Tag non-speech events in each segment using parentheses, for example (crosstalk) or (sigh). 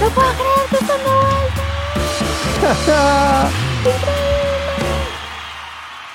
No puedo creer que están de vuelta.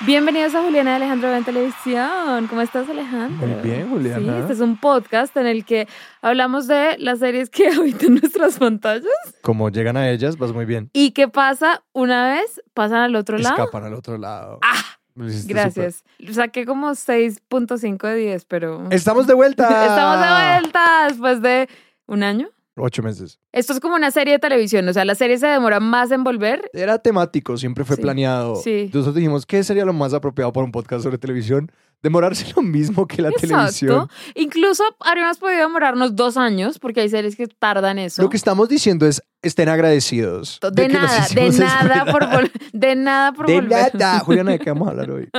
(laughs) Bienvenidos a Juliana y Alejandro en Televisión. ¿Cómo estás, Alejandro? Muy bien, Juliana. Sí, este es un podcast en el que hablamos de las series que (laughs) habitan nuestras pantallas. Como llegan a ellas, vas muy bien. ¿Y qué pasa una vez? Pasan al otro lado. Escapan al otro lado. ¡Ah! Gracias. Saqué como 6.5 de 10, pero... Estamos de vuelta. (laughs) Estamos de vuelta después de un año. Ocho meses. Esto es como una serie de televisión, o sea, la serie se demora más en volver. Era temático, siempre fue Sí, planeado. sí. Nosotros dijimos, ¿qué sería lo más apropiado para un podcast sobre televisión? Demorarse lo mismo que la Exacto. televisión. Incluso habríamos podido demorarnos dos años, porque hay series que tardan eso. Lo que estamos diciendo es, estén agradecidos. de, que los nada, de nada (laughs) por vol- de nada por De volver. nada. Juliana, ¿de qué vamos a hablar (laughs) hoy?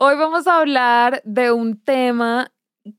Hoy vamos a hablar de un tema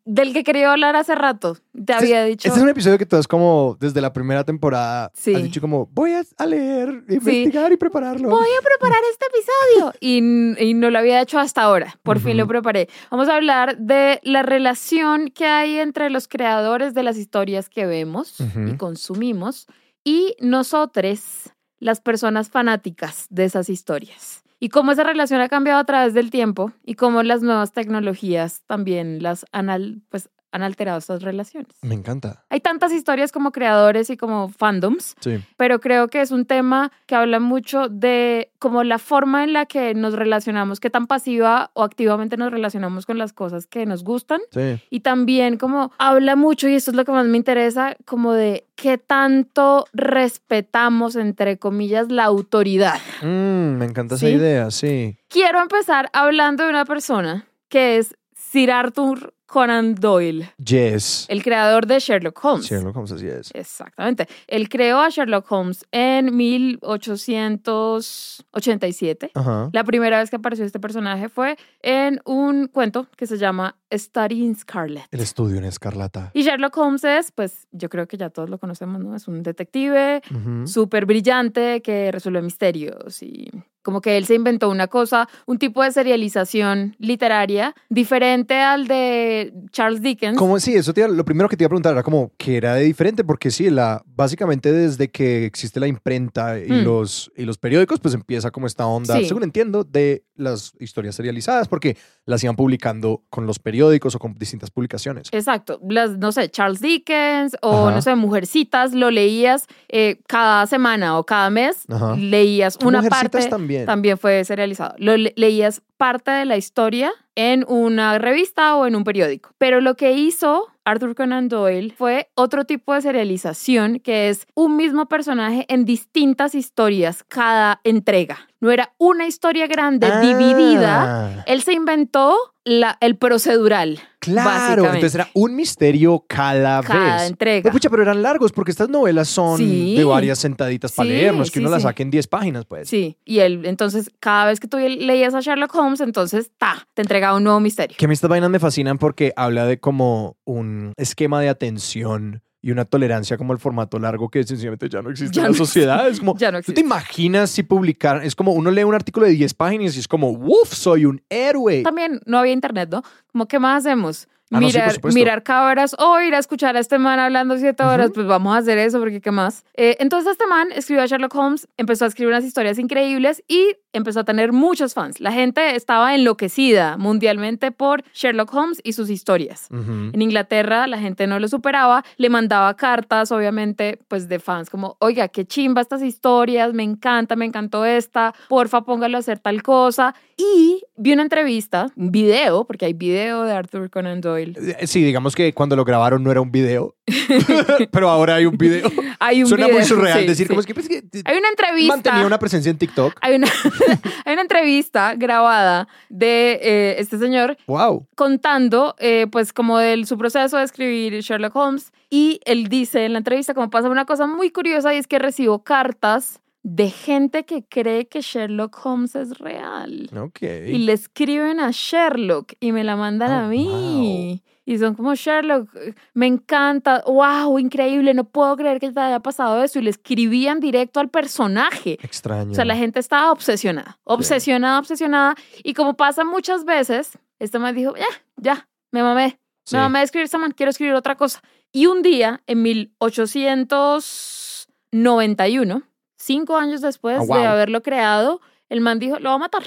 del que quería hablar hace rato. Te había dicho. Este es un episodio que tú has como, desde la primera temporada, Sí. has dicho como, voy a, leer, investigar y prepararlo. Voy a preparar este episodio. (laughs) Y, y no lo había hecho hasta ahora. Por fin lo preparé. Vamos a hablar de la relación que hay entre los creadores de las historias que vemos y consumimos y nosotros, las personas fanáticas de esas historias. Y cómo esa relación ha cambiado a través del tiempo y cómo las nuevas tecnologías también las han, al- pues, han alterado estas relaciones. Me encanta. Hay tantas historias como creadores y como fandoms Sí. pero creo que es un tema que habla mucho de como la forma en la que nos relacionamos, qué tan pasiva o activamente nos relacionamos con las cosas que nos gustan. Sí. Y también como habla mucho, y esto es lo que más me interesa, como de qué tanto respetamos, entre comillas, la autoridad. Mm, me encanta ¿Sí? esa idea, sí. Quiero empezar hablando de una persona que es Sir Arthur Conan Doyle, Yes. el creador de Sherlock Holmes. Sherlock Holmes, así es. Exactamente. Él creó a Sherlock Holmes en 1887. Ajá. La primera vez que apareció este personaje fue en un cuento que se llama Study in Scarlet. El estudio en escarlata. Y Sherlock Holmes es, pues yo creo que ya todos lo conocemos, ¿no? Es un detective Ujú. súper brillante que resuelve misterios y como que él se inventó una cosa, un tipo de serialización literaria diferente al de Charles Dickens. Como sí, eso te lo primero que te iba a preguntar era como que era de diferente, porque sí, la, básicamente desde que existe la imprenta y, Mm. los, y los periódicos, pues empieza como esta onda, Sí. según entiendo, de las historias serializadas, porque las iban publicando con los periódicos o con distintas publicaciones. Exacto, las, no sé, Charles Dickens o, Ajá. no sé, Mujercitas, lo leías eh, cada semana o cada mes, Ajá. leías una Mujercitas parte, también. También fue serializado, lo le- leías parte de la historia en una revista o en un periódico. Pero lo que hizo Arthur Conan Doyle fue otro tipo de serialización que es un mismo personaje en distintas historias cada entrega. No era una historia grande dividida. Ah, Él se inventó la, el procedural. Claro, entonces era un misterio cada, cada vez. entrega. No, pucha, pero eran largos porque estas novelas son Sí. de varias sentaditas para Sí, leer, no es que sí, uno las saque en 10 páginas, pues. Sí, y él, entonces, cada vez que tú leías a Sherlock Holmes, entonces, ta, te entregaba un nuevo misterio. Que a mí estas vainas me fascinan porque habla de como un esquema de atención y una tolerancia como el formato largo que sencillamente ya no existe Ya en la no (laughs) sociedad. Es como, Ya no ¿tú te existe. imaginas si publicar? Es como uno lee un artículo de 10 páginas y es como, ¡Uf! Soy un héroe. También no había internet, ¿no? Como, ¿qué más hacemos? Ah, no, sí, mirar, supuesto. mirar cabras o ir a escuchar a este man hablando siete horas, pues vamos a hacer eso porque qué más. Eh, entonces este man escribió a Sherlock Holmes, empezó a escribir unas historias increíbles y empezó a tener muchos fans. La gente estaba enloquecida mundialmente por Sherlock Holmes y sus historias. En Inglaterra la gente no lo superaba, le mandaba cartas, obviamente, pues de fans como, oiga, qué chimba estas historias, me encanta, me encantó esta, porfa póngalo a hacer tal cosa. Y vi una entrevista, un video, porque hay video de Arthur Conan Doyle. Eh, Sí, digamos que cuando lo grabaron no era un video, (laughs) pero ahora hay un video. (laughs) Hay un Suena video, muy surreal sí, decir, sí. como es que, pues, que Hay una entrevista. mantenía una presencia en TikTok. Hay una, (laughs) hay una entrevista grabada de eh, este señor Wow. contando, eh, pues, como de su proceso de escribir Sherlock Holmes. Y él dice en la entrevista, como pasa una cosa muy curiosa, y es que recibo cartas de gente que cree que Sherlock Holmes es real. Ok. Y le escriben a Sherlock y me la mandan Oh, a mí. Y son como, Sherlock, me encanta, wow, increíble, no puedo creer que te haya pasado eso. Y le escribían directo al personaje. Extraño. O sea, la gente estaba obsesionada, obsesionada, obsesionada. Y como pasa muchas veces, este man dijo, ya, ya, me mamé. Sí. Me mamé de escribir esta man, quiero escribir otra cosa. Y un día, en 1891, cinco años después wow. de haberlo creado, el man dijo, lo va a matar.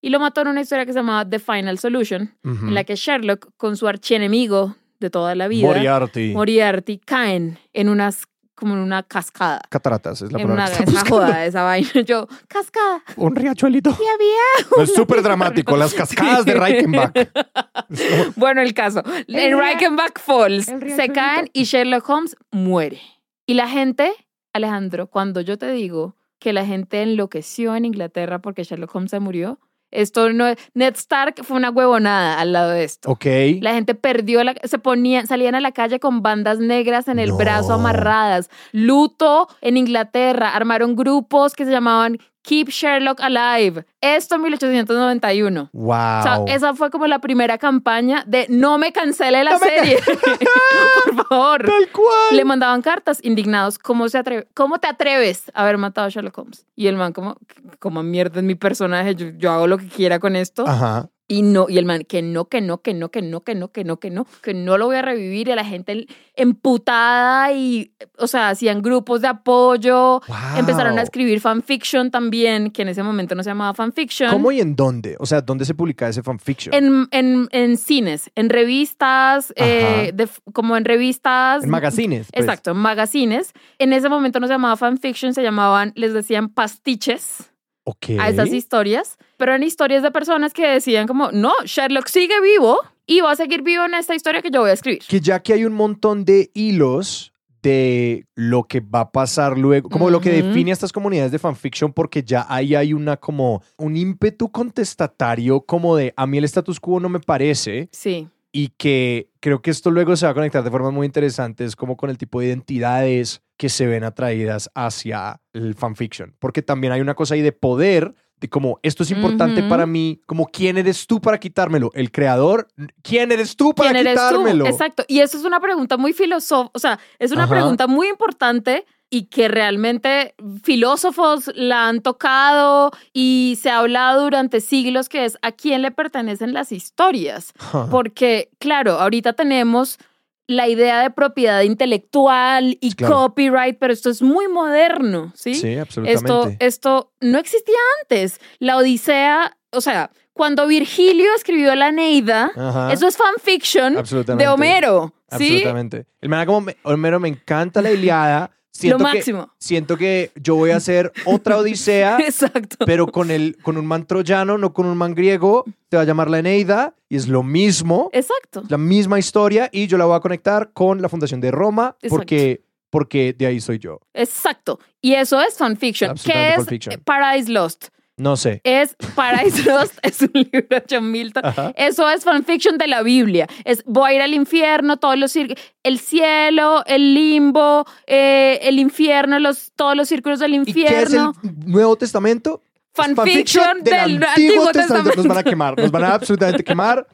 Y lo mató en una historia que se llamaba The Final Solution, en la que Sherlock, con su archienemigo de toda la vida, Moriarty. Moriarty, caen en unas, como en una cascada. Cataratas es la En palabra una, que esa joda, esa vaina. (laughs) Yo, cascada. Un riachuelito. Y había (laughs) No, es súper dramático. Las (laughs) cascadas de Reichenbach. Bueno, el caso. En río- Reichenbach Falls el se caen y Sherlock Holmes muere. Y la gente, Alejandro, cuando yo te digo que la gente enloqueció en Inglaterra porque Sherlock Holmes se murió, esto no es. Ned Stark fue una huevonada al lado de esto. Ok. La gente perdió la, se ponían, salían a la calle con bandas negras en el No. brazo amarradas. Luto en Inglaterra. Armaron grupos que se llamaban Keep Sherlock Alive. Esto en 1891. Wow. O sea, esa fue como la primera campaña de no me cancele la No serie. (laughs) Por favor. Tal cual. Le mandaban cartas indignados. ¿Cómo, se atreve, ¿Cómo te atreves a haber matado a Sherlock Holmes? Y el man como, como mierda es mi personaje, yo, yo hago lo que quiera con esto. Ajá. Y no, y el man, que no, que no, que no, que no, que no, que no, que no, que no lo voy a revivir. Y a la gente emputada y, o sea, hacían grupos de apoyo. Wow. Empezaron a escribir fanfiction también, que en ese momento no se llamaba fanfiction. ¿Cómo y en dónde? O sea, ¿dónde se publica ese fanfiction? En, en, en cines, en revistas, eh, de- como en revistas. En magazines. pues. Exacto, en magazines. En ese momento no se llamaba fanfiction, se llamaban, les decían pastiches Ok. a esas historias, pero eran historias de personas que decían como, no, Sherlock sigue vivo y va a seguir vivo en esta historia que yo voy a escribir. que ya que hay un montón de hilos de lo que va a pasar luego, como lo que define a estas comunidades de fanfiction, porque ya ahí hay una como un ímpetu contestatario como de a mí el status quo no me parece Sí, y que creo que esto luego se va a conectar de formas muy interesantes como con el tipo de identidades que se ven atraídas hacia el fanfiction, porque también hay una cosa ahí de poder de como esto es importante Ujú. para mí, como quién eres tú para quitármelo, el creador, quién eres tú para ¿quién eres quitármelo. tú? Exacto, y eso es una pregunta muy filosófica, o sea, es una Ajá. pregunta muy importante y que realmente filósofos la han tocado y se ha hablado durante siglos que es a quién le pertenecen las historias. Porque, claro, ahorita tenemos la idea de propiedad intelectual y Claro. copyright, pero esto es muy moderno, ¿sí? Sí, esto, absolutamente. esto no existía antes. La Odisea, o sea, cuando Virgilio escribió la Neida, Ajá. eso es fanfiction de Homero, ¿sí? Absolutamente. El man como me- Homero me encanta la Iliada. Siento Lo que- máximo. siento que yo voy a hacer otra Odisea, (laughs) Exacto. pero con el con un man troyano, no con un man griego. Se va a llamar la Eneida y es lo mismo, Exacto. la misma historia y yo la voy a conectar con la fundación de Roma Exacto. porque porque de ahí soy yo. Exacto. Y eso es fanfiction. ¿Qué es. Paradise Lost? No sé. Es Paradise (laughs) Lost, es un libro de John Milton. Ajá. Eso es fanfiction de la Biblia. Es voy a ir al infierno, todos los el cielo, el limbo, eh, el infierno, los, todos los círculos del ¿Y qué es el infierno. Nuevo Testamento? Fanfiction del Antiguo Testamento. Nos van a quemar, nos van a (laughs) absolutamente quemar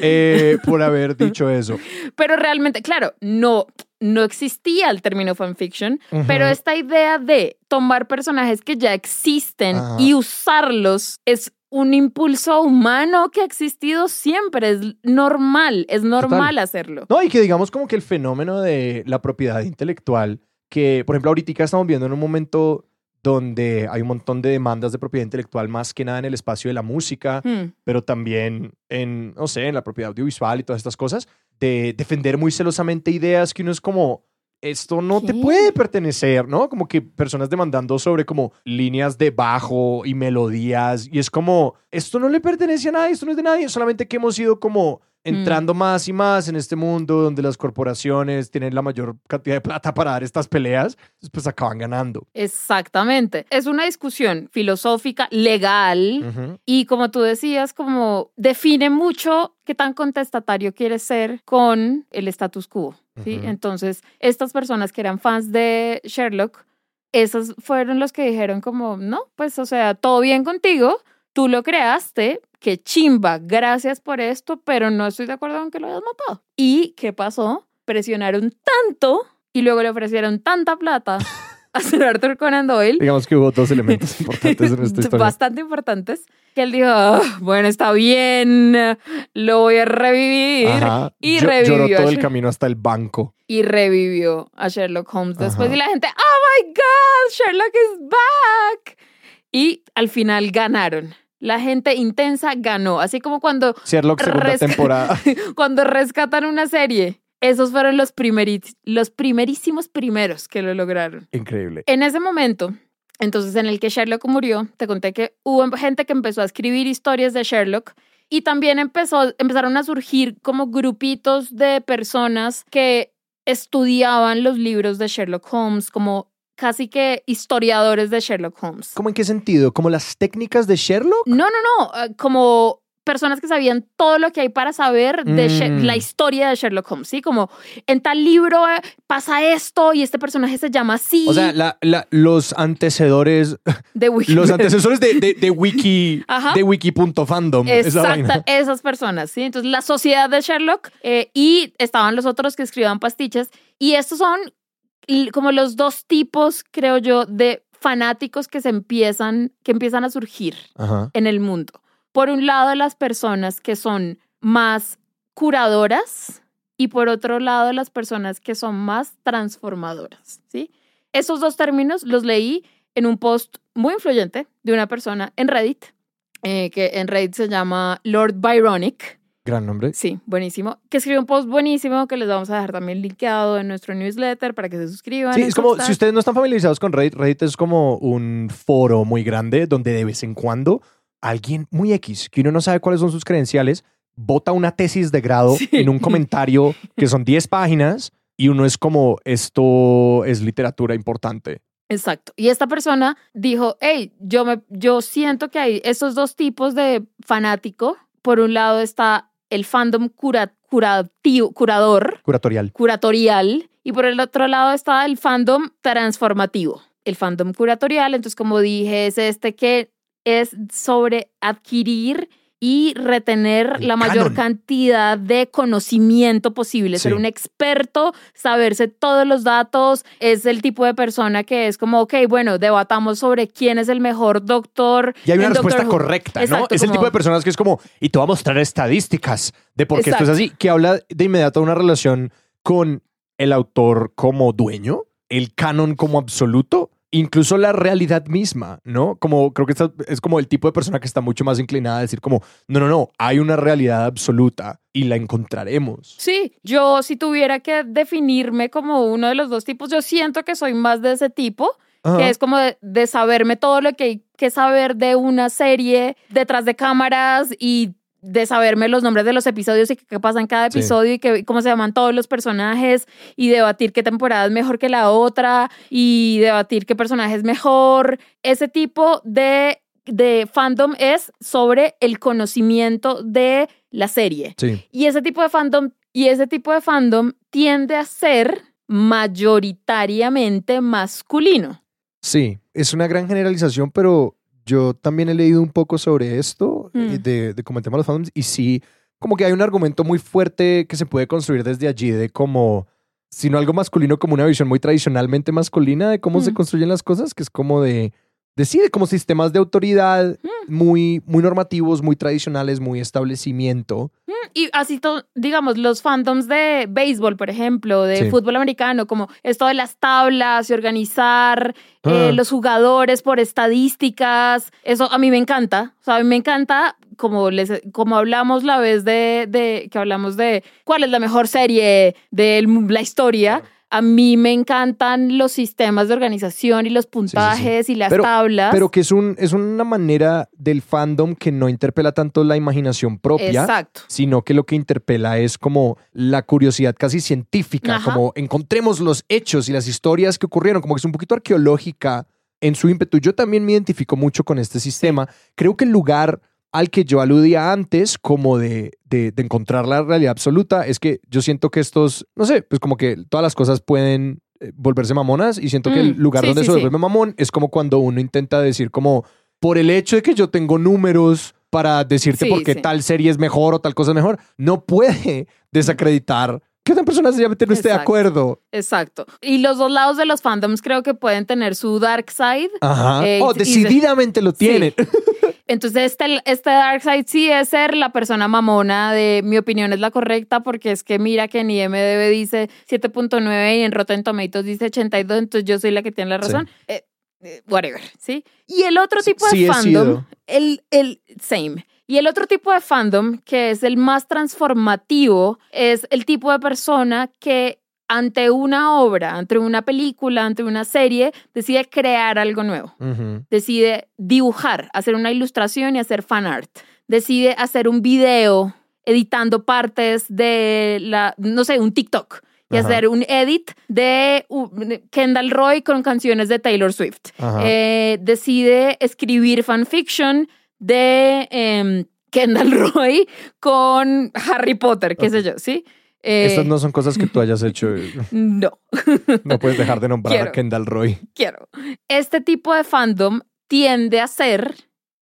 eh, por haber dicho eso. Pero realmente, claro, no, no existía el término fanfiction, pero esta idea de tomar personajes que ya existen Ajá. y usarlos es un impulso humano que ha existido siempre. Es normal, es normal Total. hacerlo. No, y que digamos como que el fenómeno de la propiedad intelectual, que por ejemplo ahorita estamos viendo en un momento donde hay un montón de demandas de propiedad intelectual, más que nada en el espacio de la música, Hmm. pero también en, no sé, en la propiedad audiovisual y todas estas cosas, de defender muy celosamente ideas que uno es como, esto no te puede pertenecer, ¿no? Como que personas demandando sobre como líneas de bajo y melodías y es como, esto no le pertenece a nadie, esto no es de nadie, solamente que hemos ido como entrando más y más en este mundo donde las corporaciones tienen la mayor cantidad de plata para dar estas peleas, pues acaban ganando. Exactamente. Es una discusión filosófica, legal, Ujú. y como tú decías, como define mucho qué tan contestatario quieres ser con el status quo. ¿sí? Ujú. Entonces, estas personas que eran fans de Sherlock, esos fueron los que dijeron como, no, pues o sea, todo bien contigo, tú lo creaste, qué chimba, gracias por esto, pero no estoy de acuerdo con que lo hayas matado. ¿Y qué pasó? Presionaron tanto y luego le ofrecieron tanta plata (laughs) a Sir Arthur Conan Doyle Digamos que hubo dos elementos (laughs) importantes en esta historia. bastante importantes, que él dijo, "Ah, bueno, está bien, lo voy a revivir. Ajá. y Yo- revivió Lloró todo el camino hasta el banco. Y revivió a Sherlock Holmes después. Y la gente, oh my God, Sherlock is back. Y al final ganaron. La gente intensa ganó. Así como cuando, Sherlock segunda temporada. (laughs) cuando rescatan una serie. Esos fueron los, los primerísimos primeros que lo lograron. Increíble. En ese momento, entonces en el que Sherlock murió, te conté que hubo gente que empezó a escribir historias de Sherlock y también empezó, empezaron a surgir como grupitos de personas que estudiaban los libros de Sherlock Holmes, como casi que historiadores de Sherlock Holmes. ¿Cómo en qué sentido? ¿Como las técnicas de Sherlock? No, no, no, eh, como personas que sabían todo lo que hay para saber de Mm. la historia de Sherlock Holmes, ¿sí? Como en tal libro eh, pasa esto y este personaje se llama así. O sea, la- la- los antecedores, (laughs) de Wikipedia. los antecesores de, de, de wiki, (laughs) Ajá. de wiki.fandom. Exacto, esas personas, ¿sí? Entonces, la sociedad de Sherlock eh, y estaban los otros que escribían pastiches. Y estos son como los dos tipos, creo yo, de fanáticos que se empiezan, que empiezan a surgir Ajá. en el mundo. Por un lado, las personas que son más curadoras y por otro lado, las personas que son más transformadoras, ¿sí? Esos dos términos los leí en un post muy influyente de una persona en Reddit, eh, que en Reddit se llama Lord Byronic. Gran nombre. Sí, buenísimo. Que escribió un post buenísimo que les vamos a dejar también linkeado en nuestro newsletter para que se suscriban. Sí, es como, si ustedes no están familiarizados con Reddit, Reddit es como un foro muy grande donde de vez en cuando alguien muy X, que uno no sabe cuáles son sus credenciales, bota una tesis de grado Sí. en un comentario que son 10 páginas y uno es como, esto es literatura importante. Exacto. Y esta persona dijo, hey, yo, me, yo siento que hay estos dos tipos de fanático. Por un lado está el fandom cura, curativo, curador, Curatorial. curatorial, y por el otro lado está el fandom transformativo. El fandom curatorial, entonces como dije, es este que es sobre adquirir y retener El la mayor canon. cantidad de conocimiento posible, ser un experto, saberse todos los datos, es el tipo de persona que es como, ok, bueno, debatamos sobre quién es el mejor doctor. Y hay una Doctor respuesta correcta, ¿no? Es el tipo de personas que es como, y te voy a mostrar estadísticas de por qué esto es así, que habla de inmediato de una relación con el autor como dueño, el canon como absoluto, incluso la realidad misma, ¿no? Como creo que esta es como el tipo de persona que está mucho más inclinada a decir como, no, no, no, hay una realidad absoluta y la encontraremos. Sí, yo si tuviera que definirme como uno de los dos tipos, yo siento que soy más de ese tipo, Ajá. que es como de, de saberme todo lo que hay que saber de una serie detrás de cámaras y de saberme los nombres de los episodios y qué pasa en cada Sí. episodio y que, cómo se llaman todos los personajes y debatir qué temporada es mejor que la otra y debatir qué personaje es mejor. Ese tipo de, de fandom es sobre el conocimiento de la serie. Sí. Y ese tipo de fandom, y ese tipo de fandom tiende a ser mayoritariamente masculino. Sí, es una gran generalización, pero yo también he leído un poco sobre esto, Mm. eh, de, de cómo el tema de los fandoms, y sí, como que hay un argumento muy fuerte que se puede construir desde allí, de como, sino algo masculino, como una visión muy tradicionalmente masculina de cómo se Mm. construyen las cosas, que es como de, de sí, como sistemas de autoridad Mm. muy, muy normativos, muy tradicionales, muy establecimiento. Y así, to- digamos, los fandoms de béisbol, por ejemplo, de Sí. fútbol americano, como esto de las tablas y organizar eh, Ah. los jugadores por estadísticas, eso a mí me encanta. O sea, a mí me encanta, como, les, como hablamos la vez de, de que hablamos de cuál es la mejor serie de la historia. A mí me encantan los sistemas de organización y los puntajes y las Pero- tablas. Pero que es, un, es una manera del fandom que no interpela tanto la imaginación propia, Exacto. sino que lo que interpela es como la curiosidad casi científica, Ajá. como encontremos los hechos y las historias que ocurrieron, como que es un poquito arqueológica en su ímpetu. Yo también me identifico mucho con este sistema. Creo que el lugar al que yo aludía antes, como de, de, de encontrar la realidad absoluta, es que yo siento que estos, no sé, pues como que todas las cosas pueden eh, volverse mamonas y siento que el Mm, lugar sí, donde sí, se sí. vuelve mamón es como cuando uno intenta decir como, por el hecho de que yo tengo números para decirte por qué tal serie es mejor o tal cosa es mejor, no puede (laughs) desacreditar que otra persona sencillamente no esté de acuerdo. Exacto. Y los dos lados de los fandoms creo que pueden tener su dark side. Ajá. Eh, oh, decididamente lo tienen. (laughs) (laughs) Entonces, este, este dark side sí es ser la persona mamona de mi opinión es la correcta porque es que mira que en IMDB dice 7.9 y en Rotten Tomatoes dice 82, entonces yo soy la que tiene la razón. Eh, eh, whatever, ¿sí? Y el otro tipo de Sí fandom, el, el same. Y el otro tipo de fandom, que es el más transformativo, es el tipo de persona que ante una obra, ante una película, ante una serie, decide crear algo nuevo decide dibujar, hacer una ilustración y hacer fan art. Decide hacer un video editando partes de la, no sé, un TikTok y Ajá. hacer un edit de Kendall Roy con canciones de Taylor Swift. Eh, decide escribir fanfiction de em, Kendall (laughs) Roy con Harry Potter, qué sé yo, ¿sí? Eh, Estas no son cosas que tú hayas (laughs) hecho. no. No puedes dejar de nombrar a. Kendall Roy. quiero. Este tipo de fandom tiende a ser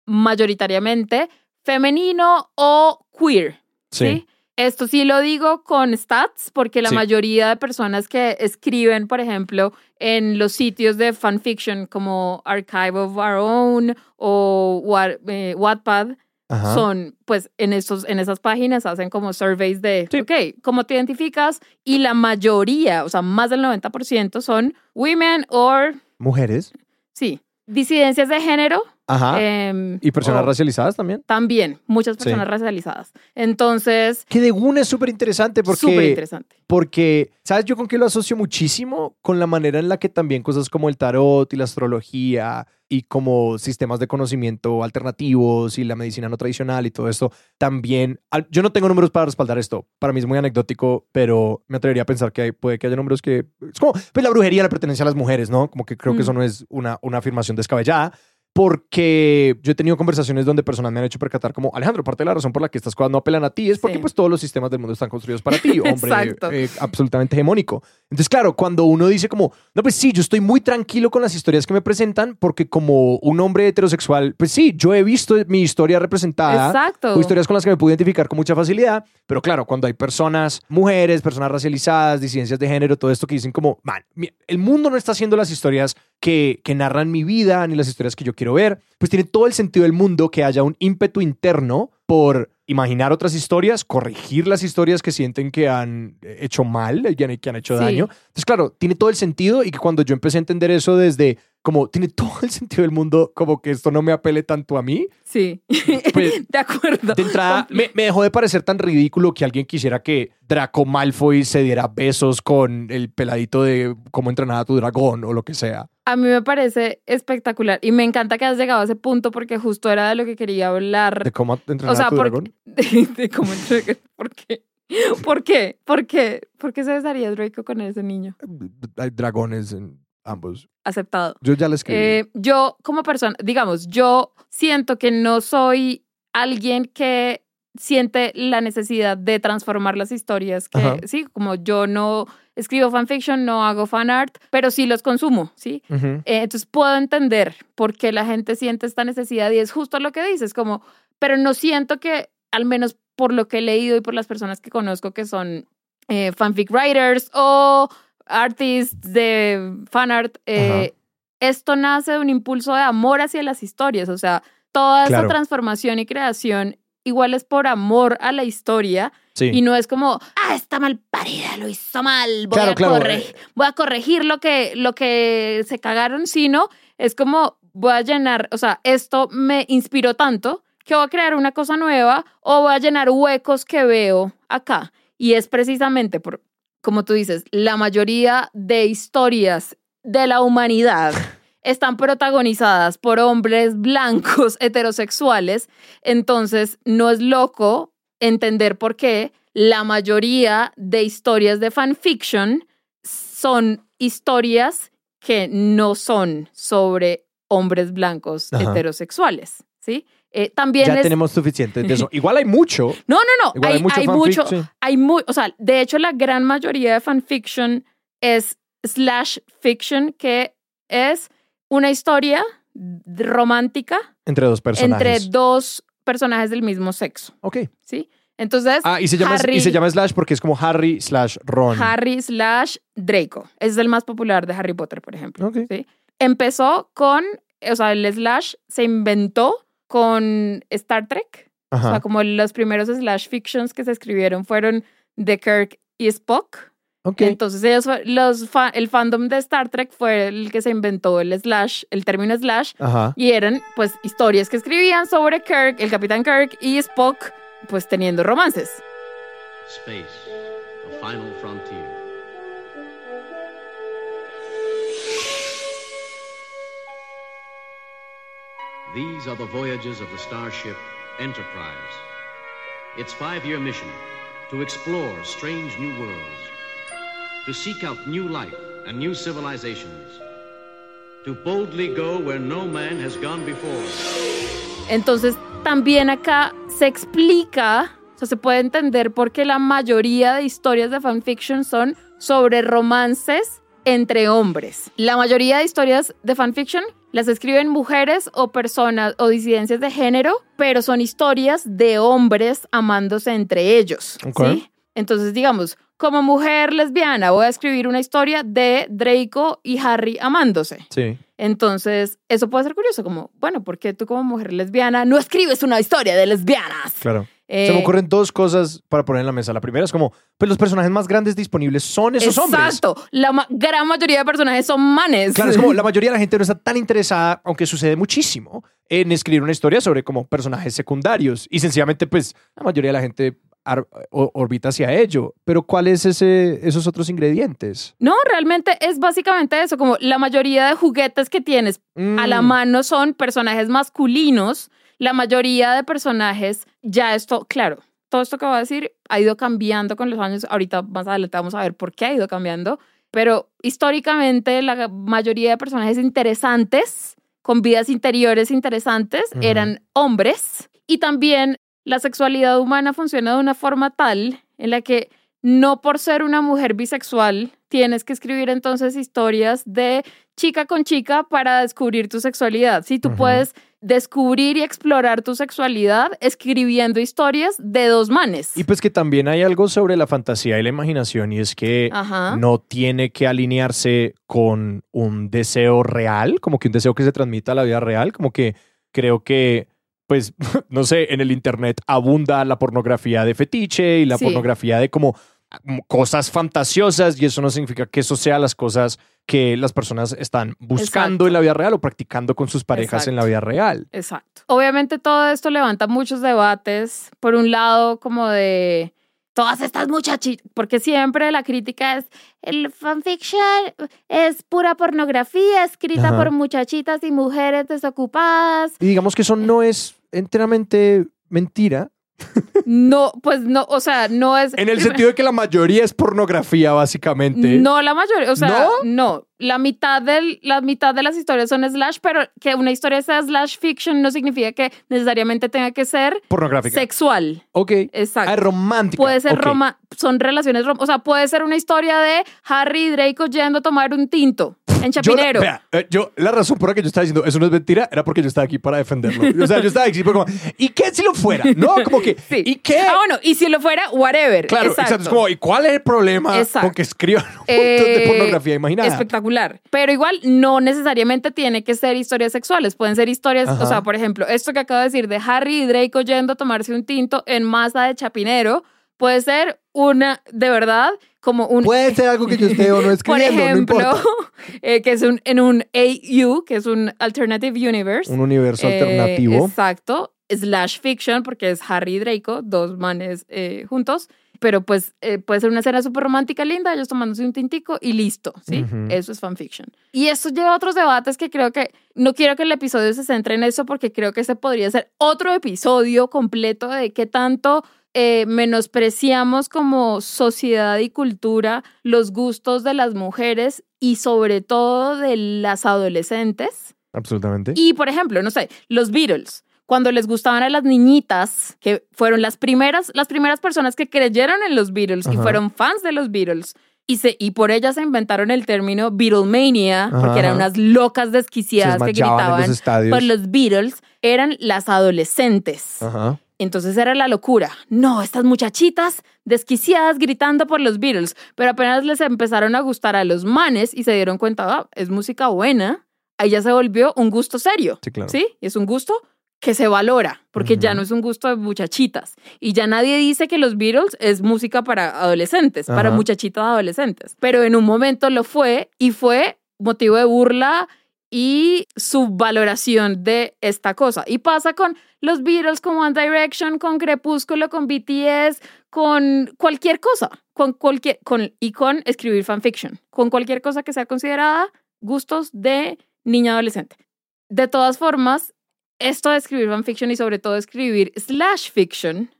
mayoritariamente femenino o queer. ¿sí? Esto sí lo digo con stats, porque la Sí. mayoría de personas que escriben, por ejemplo, en los sitios de fanfiction como Archive of Our Own o eh, Wattpad, Ajá. son, pues, en, estos, en esas páginas hacen como surveys de, Sí. ok, ¿cómo te identificas? Y la mayoría, o sea, más del 90% son women or, Mujeres. sí, disidencias de género. Ajá. em, y personas racializadas también. También, muchas Sí. personas racializadas. Entonces, Que de una es súper interesante porque súper interesante. Porque, ¿sabes yo con qué lo asocio muchísimo? Con la manera en la que también cosas como el tarot y la astrología y como sistemas de conocimiento alternativos y la medicina no tradicional y todo esto, también, yo no tengo números para respaldar esto, para mí es muy anecdótico, pero me atrevería a pensar que hay- puede que haya números que, es como, pues la brujería le pertenece a las mujeres, ¿no? Como que creo que Mm. eso no es una, una afirmación descabellada. Porque yo he tenido conversaciones donde personas me han hecho percatar como, Alejandro, parte de la razón por la que estas cosas no apelan a ti es porque Sí. pues todos los sistemas del mundo están construidos para ti, (laughs) hombre eh, absolutamente hegemónico. Entonces, claro, cuando uno dice como, no, pues sí, yo estoy muy tranquilo con las historias que me presentan porque como un hombre heterosexual, pues sí, yo he visto mi historia representada. Exacto. O historias con las que me puedo identificar con mucha facilidad, pero claro, cuando hay personas, mujeres, personas racializadas, disidencias de género, todo esto que dicen como, man, el mundo no está haciendo las historias que, narran mi vida ni las historias que yo quiero ver, pues tiene todo el sentido del mundo que haya un ímpetu interno por imaginar otras historias, corregir las historias que sienten que han hecho mal y que han hecho Sí. daño. Entonces, claro, tiene todo el sentido y que cuando yo empecé a entender eso desde como tiene todo el sentido del mundo, como que esto no me apele tanto a mí, Sí, (laughs) Pues, (laughs) de acuerdo. de entrada, me, me dejó de parecer tan ridículo que alguien quisiera que Draco Malfoy se diera besos con el peladito de cómo entrenar a tu dragón o lo que sea. A mí me parece espectacular y me encanta que hayas llegado a ese punto porque justo era de lo que quería hablar. De cómo entrenar o sea, a tu dragón. De, (laughs) de cómo entregar- ¿Por qué? ¿Por qué? ¿Por qué? ¿Por qué se besaría Draco con ese niño? Hay dragones en ambos. Aceptado. Yo ya le escribí. Eh, yo, como persona, digamos, yo siento que no soy alguien que siente la necesidad de transformar las historias. Que, Ajá. sí, como yo no escribo fanfiction, no hago fan art, pero sí los consumo, ¿sí? Ujú. Eh, entonces puedo entender por qué la gente siente esta necesidad y es justo lo que dices, como, pero no siento que, al menos por lo que he leído y por las personas que conozco que son eh, fanfic writers o artists de fan art, eh, esto nace de un impulso de amor hacia las historias, o sea, toda Claro. esa transformación y creación igual es por amor a la historia Sí. y no es como, ah, está mal parida, lo hizo mal, voy, Claro, a, claro, corre- eh. voy a corregir lo que, lo que se cagaron, sino es como, voy a llenar, o sea, esto me inspiró tanto que voy a crear una cosa nueva o voy a llenar huecos que veo acá. Y es precisamente por, como tú dices, la mayoría de historias de la humanidad (laughs) están protagonizadas por hombres blancos (laughs) heterosexuales, entonces no es loco entender por qué la mayoría de historias de fanfiction son historias que no son sobre hombres blancos Ajá. heterosexuales, ¿sí? Eh, también Ya tenemos suficiente de eso. Igual hay mucho. (laughs) No, no, no. Igual hay, hay mucho hay mucho, hay mu- o sea, de hecho la gran mayoría de fanfiction es slash fiction, que es una historia romántica Entre dos personajes. entre dos personajes del mismo sexo, Ok. ¿sí? Entonces, Ah, y se, llama, Harry, y se llama Slash porque es como Harry slash Ron. Harry slash Draco. Es el más popular de Harry Potter, por ejemplo. Ok. ¿sí? Empezó con, o sea, el slash se inventó con Star Trek. O Ajá. sea, como los primeros slash fictions que se escribieron fueron de Kirk y Spock. ok. Entonces ellos, los fa- el fandom de Star Trek fue el que se inventó el slash, el término slash, Ajá. y eran pues historias que escribían sobre Kirk, el capitán Kirk y Spock, pues teniendo romances. Space, the final frontier. These are the voyages of the starship Enterprise. Its five year mission to explore strange new worlds, to seek out new life and new civilizations, to boldly go where no man has gone before. Entonces también acá se explica, o sea, se puede entender por qué la mayoría de historias de fanfiction son sobre romances entre hombres. La mayoría de historias de fanfiction las escriben mujeres o personas o disidencias de género, pero son historias de hombres amándose entre ellos. Ok. ¿sí? Entonces, digamos, como mujer lesbiana, voy a escribir una historia de Draco y Harry amándose. Sí. Entonces, eso puede ser curioso, como, bueno, ¿por qué tú como mujer lesbiana no escribes una historia de lesbianas? Claro. Eh, Se me ocurren dos cosas para poner en la mesa. La primera es como, pues los personajes más grandes disponibles son esos hombres. Exacto. La ma- gran mayoría de personajes son manes. Claro, es (laughs) como la mayoría de la gente no está tan interesada, aunque sucede muchísimo, en escribir una historia sobre como personajes secundarios. Y sencillamente, pues, la mayoría de la gente orbita hacia ello. Pero ¿cuáles ese, esos otros ingredientes? No, realmente es básicamente eso, como la mayoría de juguetes que tienes a la Mm, mano son personajes masculinos. La mayoría de personajes, ya esto, claro, todo esto que voy a decir ha ido cambiando con los años. Ahorita más adelante vamos a ver por qué ha ido cambiando. Pero históricamente la mayoría de personajes interesantes, con vidas interiores interesantes, eran hombres. Y también la sexualidad humana funciona de una forma tal en la que no por ser una mujer bisexual tienes que escribir entonces historias de chica con chica para descubrir tu sexualidad. Sí, tú puedes descubrir y explorar tu sexualidad escribiendo historias de dos manes. Y pues que también hay algo sobre la fantasía y la imaginación y es que Ajá. no tiene que alinearse con un deseo real, como que un deseo que se transmita a la vida real, como que creo que, pues, (laughs) no sé, en el Internet abunda la pornografía de fetiche y la Sí. pornografía de como cosas fantasiosas y eso no significa que eso sea las cosas que las personas están buscando Exacto. en la vida real o practicando con sus parejas en la vida real. Exacto. Obviamente todo esto levanta muchos debates. Por un lado, como de todas estas muchachitas, porque siempre la crítica es el fanfiction es pura pornografía escrita Ajá. por muchachitas y mujeres desocupadas. Y digamos que eso no es enteramente mentira, No, pues no, o sea, no es en el sentido de que la mayoría es pornografía, básicamente. No la mayoría, o sea, ¿No? no, la mitad del la mitad de las historias son slash, pero que una historia sea slash fiction no significa que necesariamente tenga que ser Pornográfica. sexual. Ok. Exacto. Ah, romántica. Puede ser Ok. roma, son relaciones, rom- o sea, puede ser una historia de Harry y Draco yendo a tomar un tinto en Yo, Chapinero. vea, eh, yo, la razón por la que yo estaba diciendo eso no es mentira era porque yo estaba aquí para defenderlo. O sea, yo estaba aquí como, ¿y qué si lo fuera? No, como que, (laughs) Sí. ¿y qué? Ah, bueno, y si lo fuera, whatever. Claro, exacto. Es como, ¿y cuál es el problema Exacto. con que escriban un montón Eh, de pornografía imaginada? Espectacular. Pero igual no necesariamente tiene que ser historias sexuales. Pueden ser historias, Ajá. o sea, por ejemplo, esto que acabo de decir de Harry y Draco yendo a tomarse un tinto en masa de Chapinero, puede ser una, de verdad, como un... Puede ser algo que yo esté o no (laughs) por escribiendo, ejemplo, no importa. (laughs) eh, que es un, en un AU, que es un Alternative Universe. Un universo Eh, alternativo. Exacto. Slash fiction, porque es Harry y Draco, dos manes eh, juntos. pero pues eh, puede ser una escena súper romántica, linda, ellos tomándose un tintico y listo, ¿sí? Eso es fanfiction. Y esto lleva a otros debates que creo que no quiero que el episodio se centre en eso porque creo que ese podría ser otro episodio completo de qué tanto eh, menospreciamos como sociedad y cultura los gustos de las mujeres y sobre todo de las adolescentes. Absolutamente. Y, por ejemplo, no sé, los Beatles, cuando les gustaban a las niñitas, que fueron las primeras, las primeras personas que creyeron en los Beatles y fueron fans de los Beatles, y, se, y por ellas se inventaron el término Beatlemania, porque eran unas locas desquiciadas que en los gritaban estadios. por los Beatles, eran las adolescentes. Ajá. Entonces era la locura. No, estas muchachitas desquiciadas gritando por los Beatles, pero apenas les empezaron a gustar a los manes y se dieron cuenta, ah, es música buena, ahí ya se volvió un gusto serio. Sí, claro. ¿Sí? Es un gusto que se valora, porque ya no es un gusto de muchachitas. Y ya nadie dice que los Beatles es música para adolescentes, para muchachitas adolescentes. Pero en un momento lo fue y fue motivo de burla y subvaloración de esta cosa. Y pasa con los Beatles, con One Direction, con Crepúsculo, con BTS, con cualquier cosa, con cualquier, con, y con escribir fanfiction, con cualquier cosa que sea considerada gustos de niña adolescente. De todas formas, esto de escribir fanfiction y sobre todo escribir slash fiction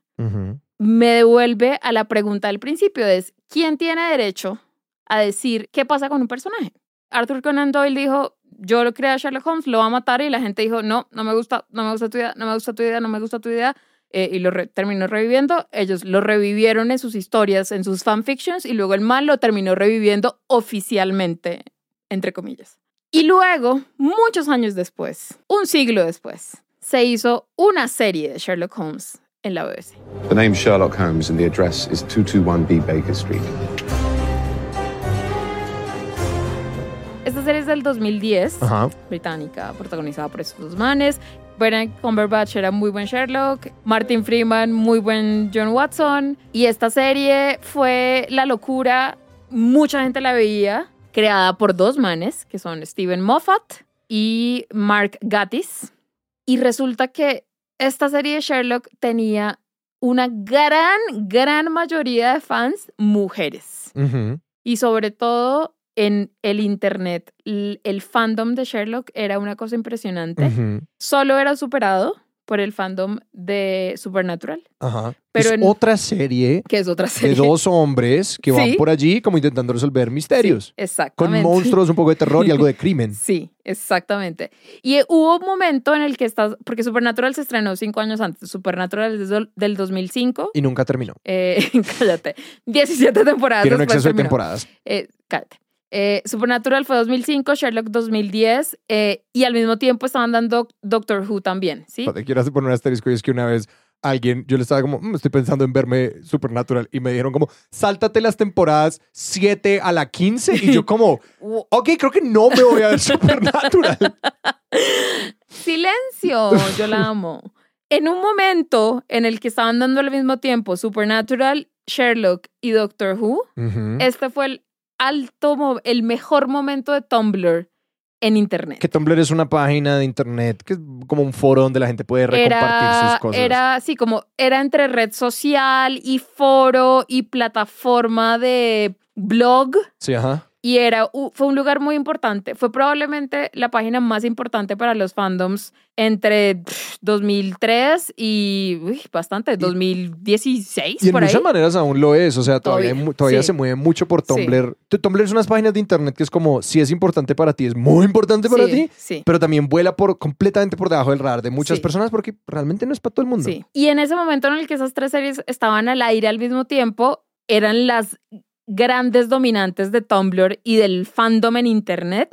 me devuelve a la pregunta del principio, es ¿quién tiene derecho a decir qué pasa con un personaje? Arthur Conan Doyle dijo, yo lo creé a Sherlock Holmes, lo va a matar y la gente dijo, no, no me gusta, no me gusta tu idea, no me gusta tu idea, no me gusta tu idea. eh, y lo re- terminó reviviendo. Ellos lo revivieron en sus historias, en sus fanfictions, y luego el mal lo terminó reviviendo oficialmente, entre comillas. Y luego, muchos años después, un siglo después, se hizo una serie de Sherlock Holmes en la BBC. The name's Sherlock Holmes and the address is 221B Baker Street. Esta serie es del 2010, Ajá. británica, protagonizada por estos dos manes. Benedict Cumberbatch era muy buen Sherlock, Martin Freeman muy buen John Watson. Y esta serie fue la locura, mucha gente la veía, creada por dos manes, que son Steven Moffat y Mark Gatiss. Y resulta que esta serie de Sherlock tenía una gran, gran mayoría de fans mujeres y sobre todo en el internet. El fandom de Sherlock era una cosa impresionante. Solo era superado por el fandom de Supernatural, Ajá. Pero es en- otra serie que es otra de serie. dos hombres que van por allí como intentando resolver misterios. Sí, con exactamente. monstruos, un poco de terror y algo de crimen. (laughs) Sí, exactamente. Y eh, hubo un momento en el que estás, porque Supernatural se estrenó cinco años antes, Supernatural es del- del 2005. Y nunca terminó. Eh, (laughs) cállate, 17 temporadas. Tiene un exceso de temporadas. Eh, cállate. Eh, Supernatural fue 2005, Sherlock 2010 eh, y al mismo tiempo estaban dando Doctor Who también, ¿sí? Te quiero hacer poner un asterisco y es que una vez alguien, yo le estaba como, "Mm, estoy pensando en verme Supernatural y me dijeron como, sáltate las temporadas 7 a la 15 y yo como, (laughs) ok, creo que no me voy a ver Supernatural. (laughs) Silencio, yo la amo. En un momento en el que estaban dando al mismo tiempo Supernatural, Sherlock y Doctor Who, Ujú. este fue el alto, el mejor momento de Tumblr en internet. Que Tumblr es una página de internet que es como un foro donde la gente puede recompartir era, sus cosas. Era así como, era entre red social y foro y plataforma de blog. Sí, ajá. Y era, fue un lugar muy importante. Fue probablemente la página más importante para los fandoms entre pff, 2003 y uy, bastante, 2016 Y en por ahí. muchas maneras aún lo es, o sea, todavía, Todavía, sí. se mueve mucho por. Tumblr. Tu- Tumblr es unas páginas de internet que es como, si es importante para ti, es muy importante para Sí, ti, Sí. pero también vuela por completamente por debajo del radar de muchas personas porque realmente no es para todo el mundo. Sí. Y en ese momento en el que esas tres series estaban al aire al mismo tiempo, eran las grandes dominantes de Tumblr y del fandom en internet.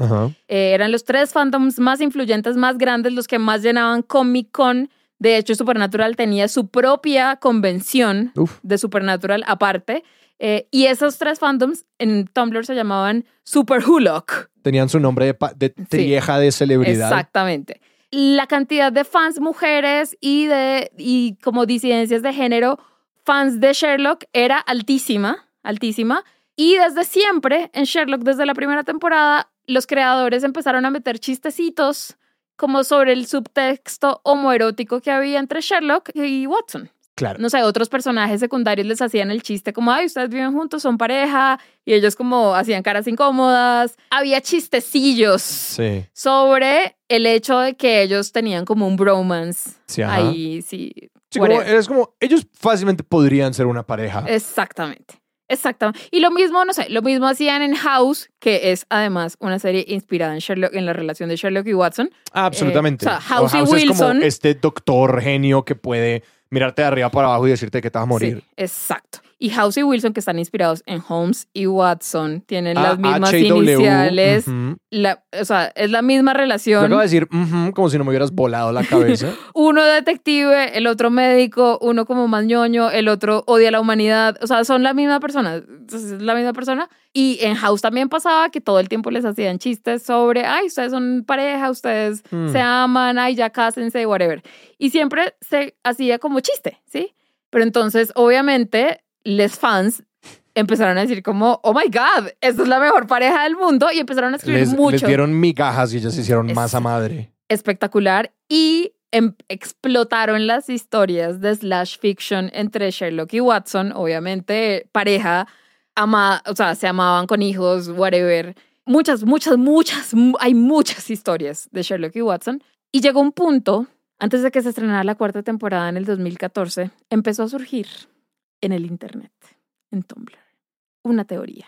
Eh, eran los tres fandoms más influyentes, más grandes, los que más llenaban Comic Con. De hecho, Supernatural tenía su propia convención Uf. de Supernatural aparte. Eh, y esos tres fandoms en Tumblr se llamaban Super Hulock. Tenían su nombre de, de trieja de celebridad. Exactamente. La cantidad de fans mujeres y de y como disidencias de género, fans de Sherlock era altísima, altísima. Y desde siempre en Sherlock, desde la primera temporada, los creadores empezaron a meter chistecitos como sobre el subtexto homoerótico que había entre Sherlock y Watson. Claro. no sé, otros personajes secundarios les hacían el chiste como, ay, ustedes viven juntos, son pareja, y ellos como hacían caras incómodas. Había chistecillos Sí. sobre el hecho de que ellos tenían como un bromance. Sí, ajá. Ahí, sí. Sí, como, es como, ellos fácilmente podrían ser una pareja. Exactamente. Exactamente. Y lo mismo, no sé, lo mismo hacían en House, que es además una serie inspirada en Sherlock, en la relación de Sherlock y Watson. Absolutamente. eh, o sea, House y es como este doctor genio que puede mirarte de arriba para abajo y decirte que te vas a morir. Sí, exacto. Y House y Wilson, que están inspirados en Holmes y Watson, tienen Ah, las mismas iniciales. ujú. La- o sea, es la misma Yo relación. acabo de decir, ujú, como si no me hubieras volado la cabeza. (laughs) Uno detective, el otro médico, uno como más ñoño, el otro odia a la humanidad. O sea, son la misma persona. Entonces, es la misma persona. Y en House también pasaba que todo el tiempo les hacían chistes sobre, ay, ustedes son pareja, ustedes Hmm. se aman, ay, ya cásense, whatever. Y siempre se hacía como chiste, ¿sí? Pero entonces, obviamente, les fans empezaron a decir como, oh my God, esta es la mejor pareja del mundo. Y empezaron a escribir les, mucho les dieron migajas y ellos se hicieron Es- masa madre. espectacular y em- explotaron las historias de slash fiction entre Sherlock y Watson, obviamente pareja, ama, o sea, se amaban con hijos, whatever. Muchas, muchas, muchas, mu- hay muchas historias de Sherlock y Watson. Y llegó un punto, antes de que se estrenara la cuarta temporada en el 2014, empezó a surgir en el Internet, en Tumblr, una teoría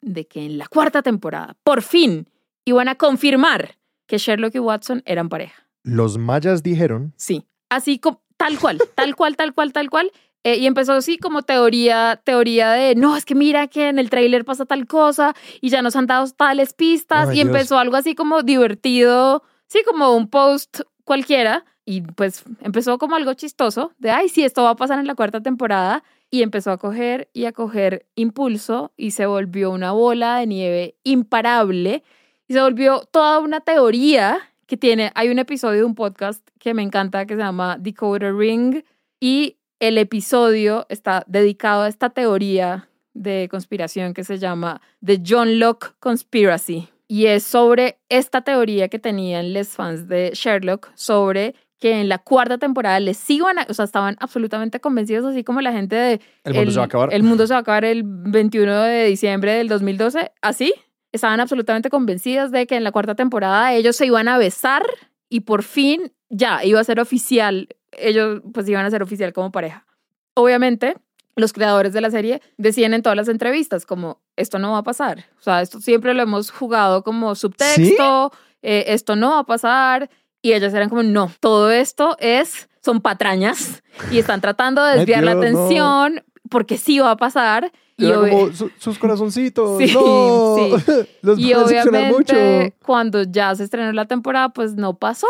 de que en la cuarta temporada, por fin, iban a confirmar que Sherlock y Watson eran pareja. Los mayas dijeron, Sí, así como tal cual, tal cual, tal cual, tal cual. Eh, y empezó así como teoría, teoría de, no, es que mira que en el tráiler pasa tal cosa y ya nos han dado tales pistas. Ay, y Dios. empezó algo así como divertido, sí, como un post cualquiera. Y pues empezó como algo chistoso de, ay, sí, esto va a pasar en la cuarta temporada. Y empezó a coger y a coger impulso y se volvió una bola de nieve imparable. Y se volvió toda una teoría que tiene, hay un episodio de un podcast que me encanta que se llama Decoder Ring y el episodio está dedicado a esta teoría de conspiración que se llama The John Locke Conspiracy y es sobre esta teoría que tenían los fans de Sherlock sobre que en la cuarta temporada les iban a, o sea, estaban absolutamente convencidos, así como la gente de el mundo se va a acabar. el mundo se va a acabar el 21 de diciembre del 2012, así. Estaban absolutamente convencidas de que en la cuarta temporada ellos se iban a besar y por fin ya iba a ser oficial, ellos pues iban a ser oficial como pareja. Obviamente, los creadores de la serie decían en todas las entrevistas como esto no va a pasar. O sea, esto siempre lo hemos jugado como subtexto, eh, esto no va a pasar. Y ellos eran como, no, todo esto es, son patrañas y están tratando de desviar la Dios, no. atención porque sí va a pasar. Y, Era como "Su- sus corazoncitos. (laughs) Sí, no. (laughs) Los y decepcionar mucho. obviamente cuando ya se estrenó la temporada, pues no pasó,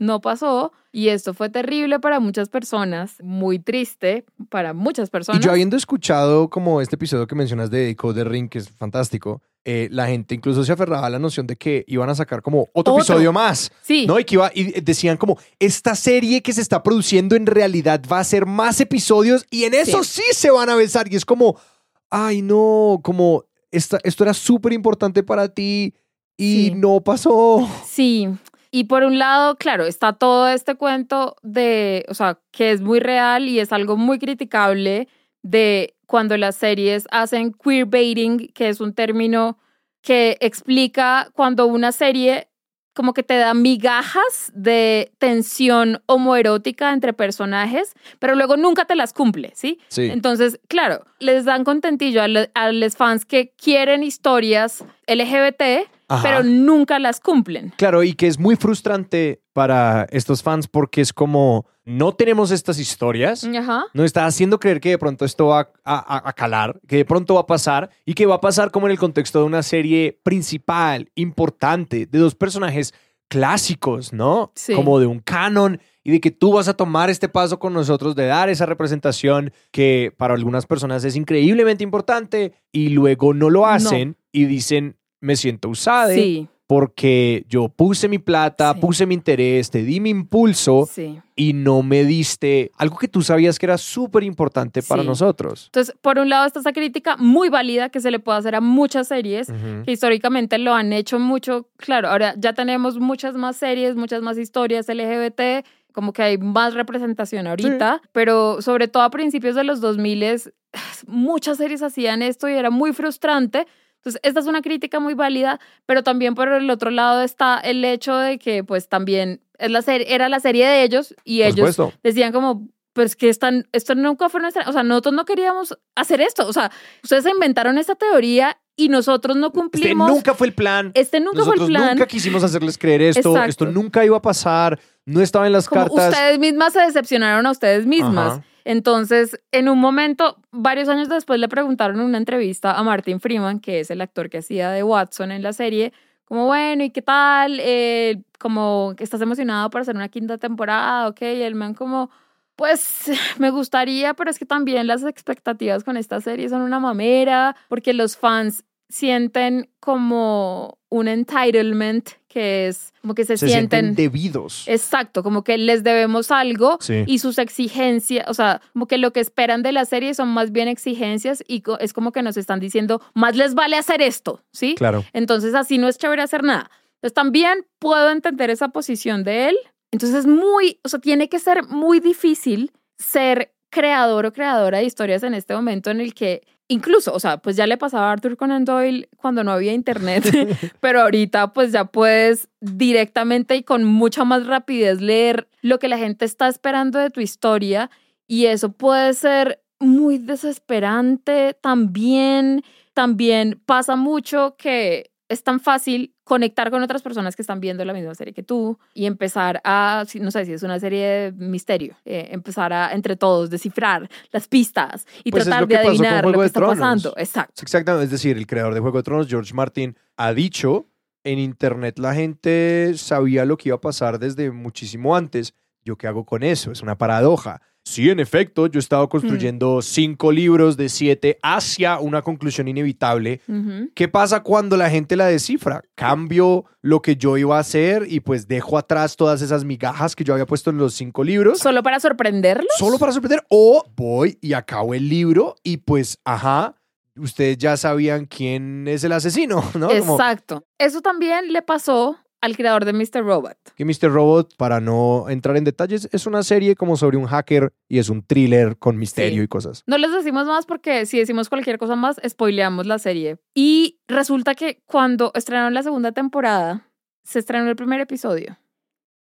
no pasó. Y esto fue terrible para muchas personas, muy triste para muchas personas. Y yo habiendo escuchado como este episodio que mencionas de Decoder Ring, que es fantástico, eh, la gente incluso se aferraba a la noción de que iban a sacar como otro, Otro. episodio más. Sí, ¿No? Y que iba, y decían como, esta serie que se está produciendo en realidad va a ser más episodios y en eso sí, se van a besar. Y es como, ay no, como esta, esto era súper importante para ti y Sí. no pasó. Sí, y por un lado, claro, está todo este cuento de, o sea, que es muy real y es algo muy criticable de cuando las series hacen queerbaiting, que es un término que explica cuando una serie como que te da migajas de tensión homoerótica entre personajes, pero luego nunca te las cumple, ¿sí? Sí. Entonces, claro, les dan contentillo a, le- a los fans que quieren historias LGBT, Ajá. pero nunca las cumplen. Claro, y que es muy frustrante para estos fans porque es como, no tenemos estas historias, Ajá. nos está haciendo creer que de pronto esto va a, a- a calar, que de pronto va a pasar y que va a pasar como en el contexto de una serie principal, importante, de dos personajes clásicos, ¿no? Sí. Como de un canon y de que tú vas a tomar este paso con nosotros de dar esa representación que para algunas personas es increíblemente importante y luego no lo hacen y dicen, me siento usada Sí, porque yo puse mi plata, Sí. puse mi interés, te di mi impulso sí. y no me diste algo que tú sabías que era súper importante para Sí. nosotros. Entonces, por un lado está esa crítica muy válida que se le puede hacer a muchas series Ujú. que históricamente lo han hecho mucho. Claro, ahora ya tenemos muchas más series, muchas más historias LGBT como que hay más representación ahorita, pero sobre todo a principios de los 2000 (sighs) muchas series hacían esto y era muy frustrante. Entonces, esta es una crítica muy válida, pero también por el otro lado está el hecho de que pues también es la serie, era la serie de ellos y Por ellos supuesto. decían como, pues que están, esto nunca fue nuestra, o sea, nosotros no queríamos hacer esto, o sea, ustedes inventaron esta teoría y nosotros no Este cumplimos. nunca fue el plan. Este nunca Nosotros fue el plan. nunca quisimos hacerles creer esto. Exacto. Esto nunca iba a pasar. No estaba en las como cartas. ustedes mismas se decepcionaron a ustedes mismas. Ajá. Entonces, en un momento, varios años después le preguntaron en una entrevista a Martin Freeman, que es el actor que hacía de Watson en la serie, como, bueno, ¿y qué tal? Eh, como, que ¿estás emocionado para hacer una quinta temporada? Ok, y el man como, pues (laughs) me gustaría, pero es que también las expectativas con esta serie son una mamera, porque los fans sienten como un entitlement, que es como que se, se sienten debidos. Exacto, como que les debemos algo Sí. y sus exigencias, o sea, como que lo que esperan de la serie son más bien exigencias y es como que nos están diciendo, más les vale hacer esto, ¿sí? Claro. Entonces así no es chévere hacer nada. Entonces también puedo entender esa posición de él. Entonces es muy, o sea, tiene que ser muy difícil ser creador o creadora de historias en este momento en el que incluso, o sea, pues ya le pasaba a Arthur Conan Doyle cuando no había internet, (laughs) (laughs) pero ahorita pues ya puedes directamente y con mucha más rapidez leer lo que la gente está esperando de tu historia y eso puede ser muy desesperante también. También pasa mucho que es tan fácil conectar con otras personas que están viendo la misma serie que tú y empezar a, no sé si es una serie de misterio, eh, empezar a entre todos descifrar las pistas y Pues es tratar de adivinar lo que de está Tronos. pasando. Exacto. Exactamente. Es decir, el creador de Juego de Tronos, George Martin, ha dicho en internet la gente sabía lo que iba a pasar desde muchísimo antes. ¿Yo qué hago con eso? Es una paradoja. Sí, en efecto, yo he estado construyendo cinco libros de siete hacia una conclusión inevitable. ¿Qué pasa cuando la gente la descifra? Cambio lo que yo iba a hacer y pues dejo atrás todas esas migajas que yo había puesto en los cinco libros. Solo para sorprenderlos. Solo para sorprender. O voy y acabo el libro y pues, ajá, ustedes ya sabían quién es el asesino, (laughs) ¿no? Como Exacto. Eso también le pasó al creador de Mr. Robot. que Mr. Robot, para no entrar en detalles, es una serie como sobre un hacker y es un thriller con misterio Sí. y cosas. No les decimos más porque si decimos cualquier cosa más, spoileamos la serie. Y resulta que cuando estrenaron la segunda temporada, se estrenó el primer episodio.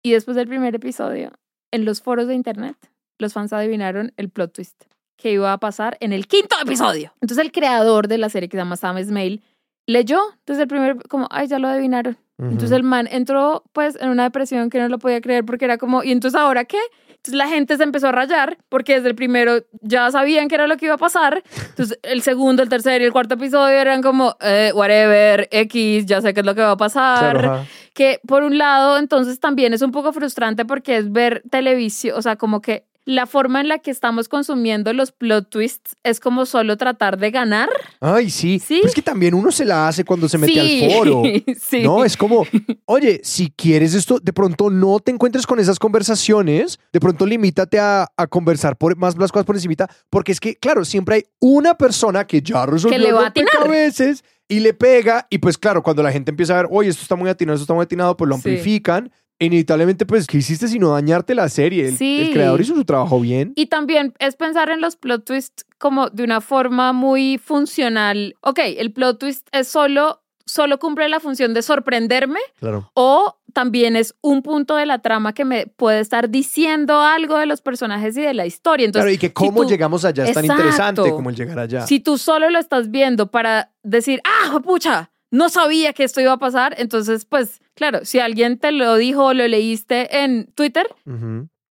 Y después del primer episodio, en los foros de internet, los fans adivinaron el plot twist que iba a pasar en el quinto episodio. Entonces el creador de la serie que se llama Sam Esmail leyó desde el primer, como, ay, ya lo adivinaron. Entonces el man entró pues en una depresión que no lo podía creer porque era como, ¿y entonces ahora qué? Entonces la gente se empezó a rayar porque desde el primero ya sabían que era lo que iba a pasar. Entonces el segundo, el tercero y el cuarto episodio eran como, eh, whatever, X, ya sé qué es lo que va a pasar. Claro. Que por un lado entonces también es un poco frustrante porque es ver televisión, o sea, como que la forma en la que estamos consumiendo los plot twists es como solo tratar de ganar. Ay, sí. Sí. Pues que también uno se la hace cuando se mete Sí, al foro. (laughs) sí. No, es como, oye, si quieres esto, de pronto no te encuentres con esas conversaciones, de pronto limítate a, a conversar por, más las cosas por encimita, porque es que, claro, siempre hay una persona que ya resolvió le va a rompecabezas y le pega, y pues claro, cuando la gente empieza a ver, oye, esto está muy atinado, esto está muy atinado, pues lo amplifican, inevitablemente, pues, ¿qué hiciste sino dañarte la serie? El, Sí. el creador hizo su trabajo bien. Y también es pensar en los plot twists como de una forma muy funcional. Ok, el plot twist es solo, solo cumple la función de sorprenderme Claro. o también es un punto de la trama que me puede estar diciendo algo de los personajes y de la historia. Entonces, claro, y que si cómo tú- llegamos allá es tan interesante como el llegar allá. Si tú solo lo estás viendo para decir, ah, pucha, no sabía que esto iba a pasar, entonces, pues, claro, si alguien te lo dijo o lo leíste en Twitter,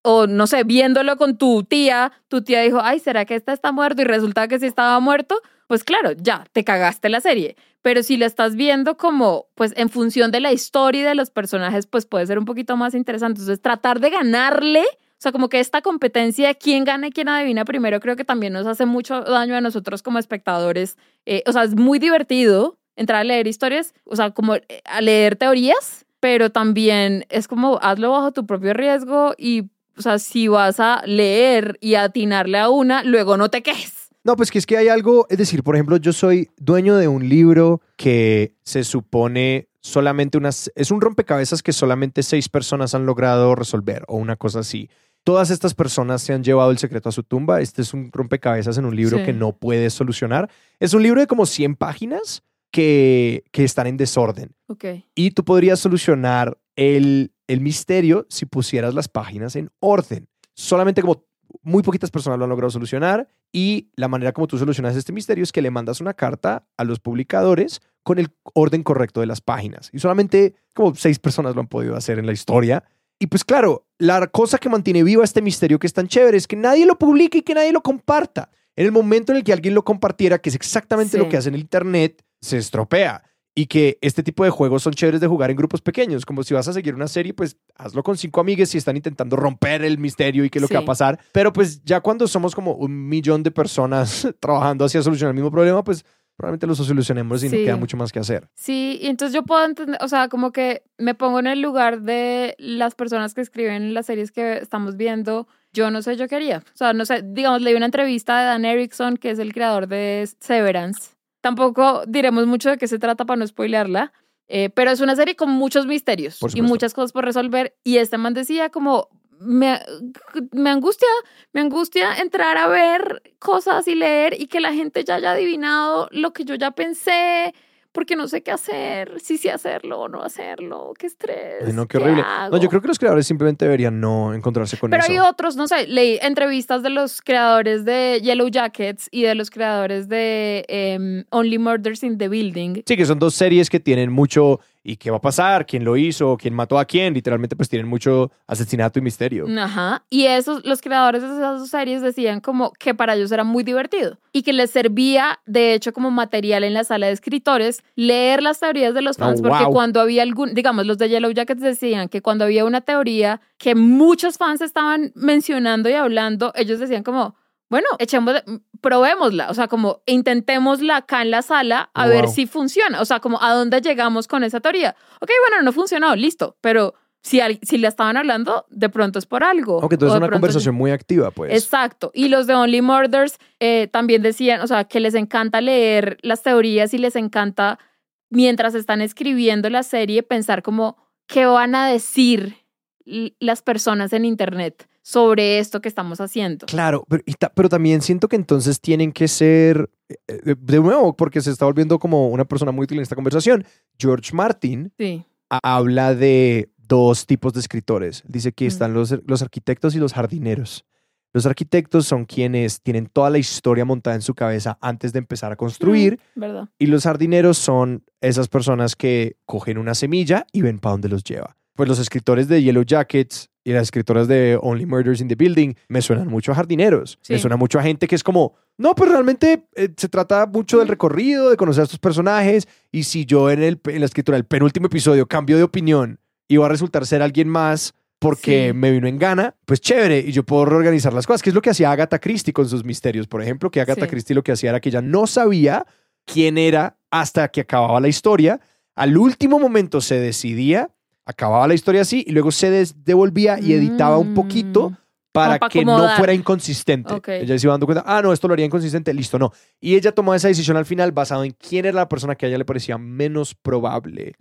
o no sé, viéndolo con tu tía, tu tía dijo, ay, ¿será que este está muerto? Y resulta que sí estaba muerto, pues claro, ya, te cagaste la serie. Pero si la estás viendo como, pues en función de la historia y de los personajes, pues puede ser un poquito más interesante. Entonces, tratar de ganarle, o sea, como que esta competencia de quién gana y quién adivina primero, creo que también nos hace mucho daño a nosotros como espectadores. Eh, o sea, es muy divertido entrar a leer historias, o sea, como eh, a leer teorías, pero también es como hazlo bajo tu propio riesgo y o sea, si vas a leer y atinarle a una, luego no te quejes. No, pues que es que hay algo, es decir, por ejemplo, yo soy dueño de un libro que se supone solamente unas, es un rompecabezas que solamente seis personas han logrado resolver o una cosa así. Todas estas personas se han llevado el secreto a su tumba. Este es un rompecabezas en un libro Sí. que no puedes solucionar. Es un libro de como 100 páginas que, que están en desorden. Y tú podrías solucionar el, el misterio si pusieras las páginas en orden. Solamente como muy poquitas personas lo han logrado solucionar y la manera como tú solucionas este misterio es que le mandas una carta a los publicadores con el orden correcto de las páginas. Y solamente como seis personas lo han podido hacer en la historia. Y pues claro, la cosa que mantiene viva este misterio que es tan chévere es que nadie lo publique y que nadie lo comparta. En el momento en el que alguien lo compartiera, que es exactamente Sí. lo que hace en el Internet, se estropea. Y que este tipo de juegos son chéveres de jugar en grupos pequeños. Como si vas a seguir una serie, pues hazlo con cinco amigues y están intentando romper el misterio y qué es lo que va a pasar. Pero pues ya cuando somos como un millón de personas (laughs) trabajando hacia solucionar el mismo problema, pues probablemente lo solucionemos y no Sí. queda mucho más que hacer. Sí, y entonces yo puedo entender, o sea, como que me pongo en el lugar de las personas que escriben las series que estamos viendo. Yo no sé, yo quería. O sea, no sé, digamos, leí una entrevista de Dan Erickson, que es el creador de Severance. Tampoco diremos mucho de qué se trata para no spoilearla, eh, pero es una serie con muchos misterios y muchas cosas por resolver. Y este man decía como, me, me angustia, me angustia entrar a ver cosas y leer y que la gente ya haya adivinado lo que yo ya pensé, porque no sé qué hacer, si sí hacerlo o no hacerlo, qué estrés. Ay, no, qué horrible. No, yo creo que los creadores simplemente deberían no encontrarse con Pero eso. hay otros, no sé, leí entrevistas de los creadores de Yellow Jackets y de los creadores de em, Only Murders in the Building. Sí, que son dos series que tienen mucho y qué va a pasar, quién lo hizo, quién mató a quién, literalmente pues tienen mucho asesinato y misterio. Ajá. Y esos, los creadores de esas series decían como que para ellos era muy divertido y que les servía, de hecho, como material en la sala de escritores, leer las teorías de los Oh, fans, porque wow. cuando había algún, digamos, los de Yellow Jackets decían que cuando había una teoría que muchos fans estaban mencionando y hablando, ellos decían como, bueno, echemos, probémosla, o sea, como intentémosla acá en la sala a ver si funciona, o sea, como a dónde llegamos con esa teoría. Ok, bueno, no funcionó, listo, pero si, al- si la estaban hablando, de pronto es por algo. Aunque entonces es una conversación muy activa, pues. Exacto. Y los de Only Murders eh, también decían, o sea, que les encanta leer las teorías y les encanta, mientras están escribiendo la serie, pensar como, ¿qué van a decir las personas en Internet sobre esto que estamos haciendo? Claro, pero, pero también siento que entonces tienen que ser, eh, eh, de nuevo, porque se está volviendo como una persona muy útil en esta conversación. George Martin Sí. habla de dos tipos de escritores. Dice que Mm. están los, los arquitectos y los jardineros. Los arquitectos son quienes tienen toda la historia montada en su cabeza antes de empezar a construir. ¿Verdad? Y los jardineros son esas personas que cogen una semilla y ven para dónde los lleva. Pues los escritores de Yellow Jackets y las escritoras de Only Murders in the Building me suenan mucho a jardineros. Sí. Me suena mucho a gente que es como, no, pues realmente eh, se trata mucho del recorrido, de conocer a estos personajes. Y si yo en, el, en la escritura del penúltimo episodio cambio de opinión y va a resultar ser alguien más porque Sí. me vino en gana, pues chévere, y yo puedo reorganizar las cosas, que es lo que hacía Agatha Christie con sus misterios, por ejemplo, que Agatha Sí. Christie lo que hacía era que ella no sabía quién era hasta que acababa la historia. Al último momento se decidía, acababa la historia así y luego se devolvía y editaba un poquito Mm. para que no fuera inconsistente. Ok. Ella se iba dando cuenta, ah, no, esto lo haría inconsistente, listo, no. Y ella tomó esa decisión al final basado en quién era la persona que a ella le parecía menos probable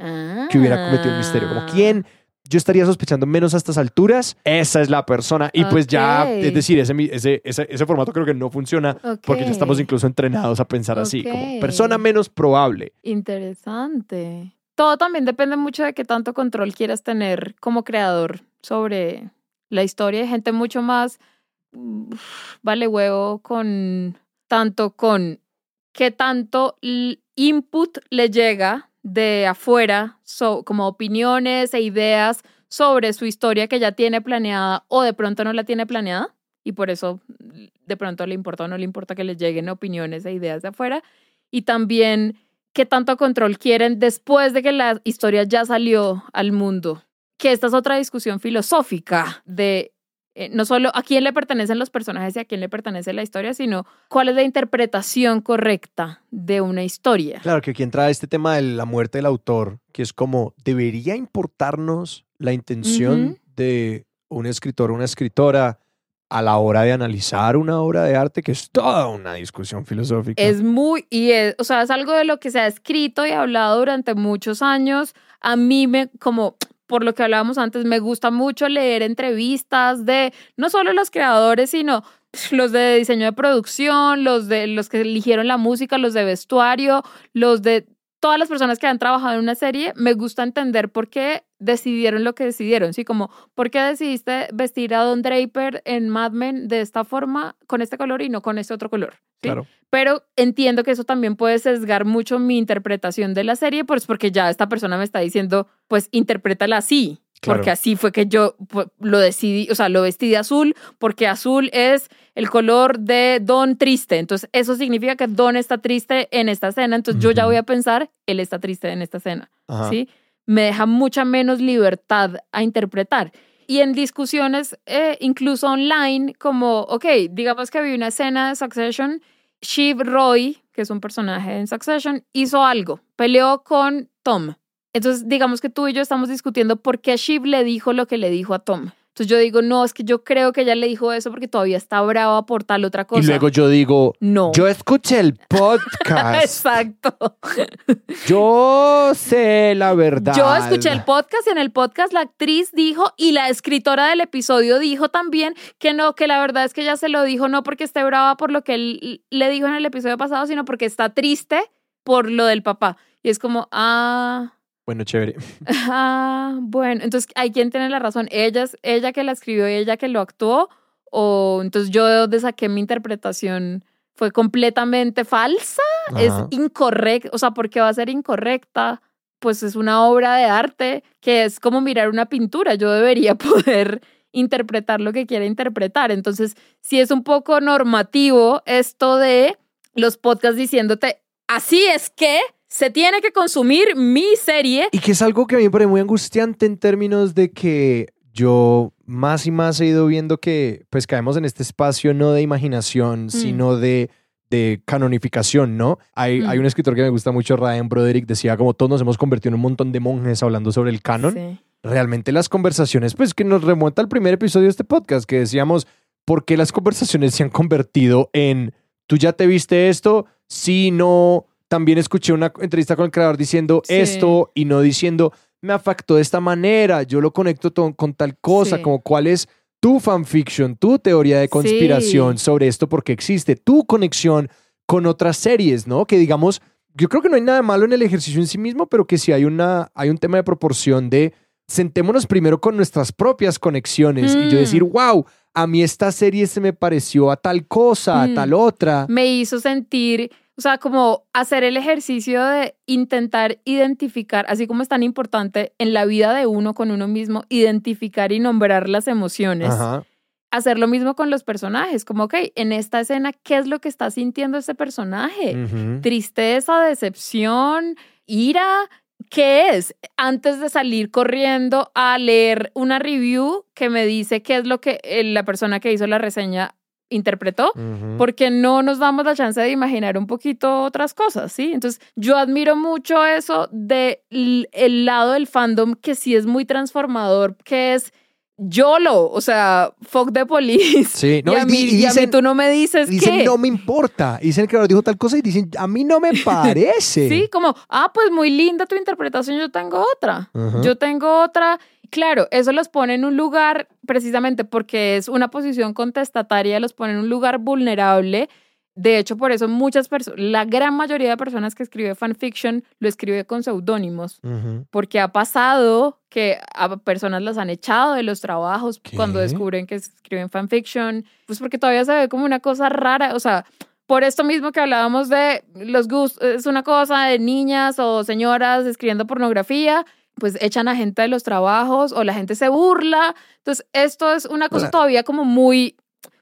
que hubiera cometido el misterio. Como Ah. quién yo estaría sospechando menos a estas alturas, esa es la persona. Y pues ya, es decir, ese, ese, ese, ese formato creo que no funciona porque ya estamos incluso entrenados a pensar así, como persona menos probable. Interesante. Todo también depende mucho de qué tanto control quieras tener como creador sobre la historia. Hay gente mucho más vale huevo con tanto con qué tanto input le llega de afuera, so- como opiniones e ideas sobre su historia que ya tiene planeada o de pronto no la tiene planeada y por eso de pronto le importa o no le importa que les lleguen opiniones e ideas de afuera y también qué tanto control quieren después de que la historia ya salió al mundo. Que esta es otra discusión filosófica de eh, no solo a quién le pertenecen los personajes y a quién le pertenece la historia, sino cuál es la interpretación correcta de una historia. Claro que aquí entra este tema de la muerte del autor, que es como, ¿debería importarnos la intención de un escritor o una escritora a la hora de analizar una obra de arte, que es toda una discusión filosófica. Es muy, y es, o sea, es algo de lo que se ha escrito y hablado durante muchos años. A mí me, como por lo que hablábamos antes, me gusta mucho leer entrevistas de no solo los creadores, sino (laughs) los de diseño de producción, los de los que eligieron la música, los de vestuario, los de todas las personas que han trabajado en una serie, me gusta entender por qué decidieron lo que decidieron, ¿sí? Como, ¿por qué decidiste vestir a Don Draper en Mad Men de esta forma, con este color y no con este otro color? ¿sí? Claro. Pero entiendo que eso también puede sesgar mucho mi interpretación de la serie, pues porque ya esta persona me está diciendo, pues interprétala así, Claro. porque así fue que yo lo decidí, o sea, lo vestí de azul, porque azul es el color de Don triste. Entonces, eso significa que Don está triste en esta escena. Entonces, yo ya voy a pensar, él está triste en esta escena. Ajá. ¿Sí? Me deja mucha menos libertad a interpretar. Y en discusiones, eh, incluso online, como, ok, digamos que vi una escena de Succession, Shiv Roy, que es un personaje en Succession, hizo algo, peleó con Tom. Entonces, digamos que tú y yo estamos discutiendo por qué Shiv le dijo lo que le dijo a Tom. Entonces yo digo, no, es que yo creo que ella le dijo eso porque todavía está brava por tal otra cosa. Y luego yo digo, no. yo escuché el (laughs) podcast, Exacto. yo sé la verdad. Yo escuché el podcast y en el podcast la actriz dijo y la escritora del episodio dijo también que no, que la verdad es que ella se lo dijo no porque esté brava por lo que él le dijo en el episodio pasado, sino porque está triste por lo del papá. Y es como, ah, Bueno, chévere. (laughs) ah, bueno, entonces hay quien tiene la razón, ella, es- ella que la escribió y ella que lo actuó, o entonces yo de saqué mi interpretación fue completamente falsa es incorrecta, o sea, porque va a ser incorrecta, pues es una obra de arte que es como mirar una pintura, yo debería (laughs) poder interpretar lo que quiera interpretar. Entonces, sí es un poco normativo esto de los podcasts diciéndote, así es que se tiene que consumir mi serie. Y que es algo que a mí me parece muy angustiante en términos de que yo más y más he ido viendo que pues caemos en este espacio no de imaginación, sino de, de canonificación, ¿no? Hay, Mm. hay un escritor que me gusta mucho, Ryan Broderick, decía como todos nos hemos convertido en un montón de monjes hablando sobre el canon. Sí. Realmente las conversaciones, pues que nos remonta al primer episodio de este podcast, que decíamos, ¿por qué las conversaciones se han convertido en, tú ya te viste esto? Sí, no. También escuché una entrevista con el creador diciendo Sí. esto y no diciendo, me afectó de esta manera, yo lo conecto to- con tal cosa, Sí. como cuál es tu fanfiction, tu teoría de conspiración Sí. sobre esto porque existe, tu conexión con otras series, ¿no? Que digamos, yo creo que no hay nada malo en el ejercicio en sí mismo, pero que sí hay, una, hay un tema de proporción de sentémonos primero con nuestras propias conexiones y yo Mm. decir, wow, a mí esta serie se me pareció a tal cosa, a Mm. tal otra. me hizo sentir, o sea, como hacer el ejercicio de intentar identificar, así como es tan importante en la vida de uno con uno mismo, identificar y nombrar las emociones. Ajá. Hacer lo mismo con los personajes, como, ok, en esta escena, ¿qué es lo que está sintiendo este personaje? Tristeza, decepción, ira. ¿Qué es? Antes de salir corriendo a leer una review que me dice qué es lo que eh, la persona que hizo la reseña interpretó, porque no nos damos la chance de imaginar un poquito otras cosas, ¿sí? Entonces, yo admiro mucho eso del el lado del fandom que sí es muy transformador, que es YOLO, o sea, fuck the police. Sí, no, y, a mí, y y a mí dicen- tú no me dices Dicen, qué. no me importa. Dicen que creador dijo tal cosa y dicen, a mí no me (laughs) parece. Sí, como, ah, pues muy linda tu interpretación, yo tengo otra. Yo tengo otra. Claro, eso los pone en un lugar, precisamente porque es una posición contestataria, los pone en un lugar vulnerable. De hecho, por eso muchas personas, la gran mayoría de personas que escribe fanfiction lo escribe con seudónimos, porque ha pasado que a personas las han echado de los trabajos ¿Qué? cuando descubren que escriben fanfiction, pues porque todavía se ve como una cosa rara, o sea, por esto mismo que hablábamos de los gustos, es una cosa de niñas o señoras escribiendo pornografía, pues echan a gente de los trabajos o la gente se burla. Entonces, esto es una cosa sea- todavía como muy,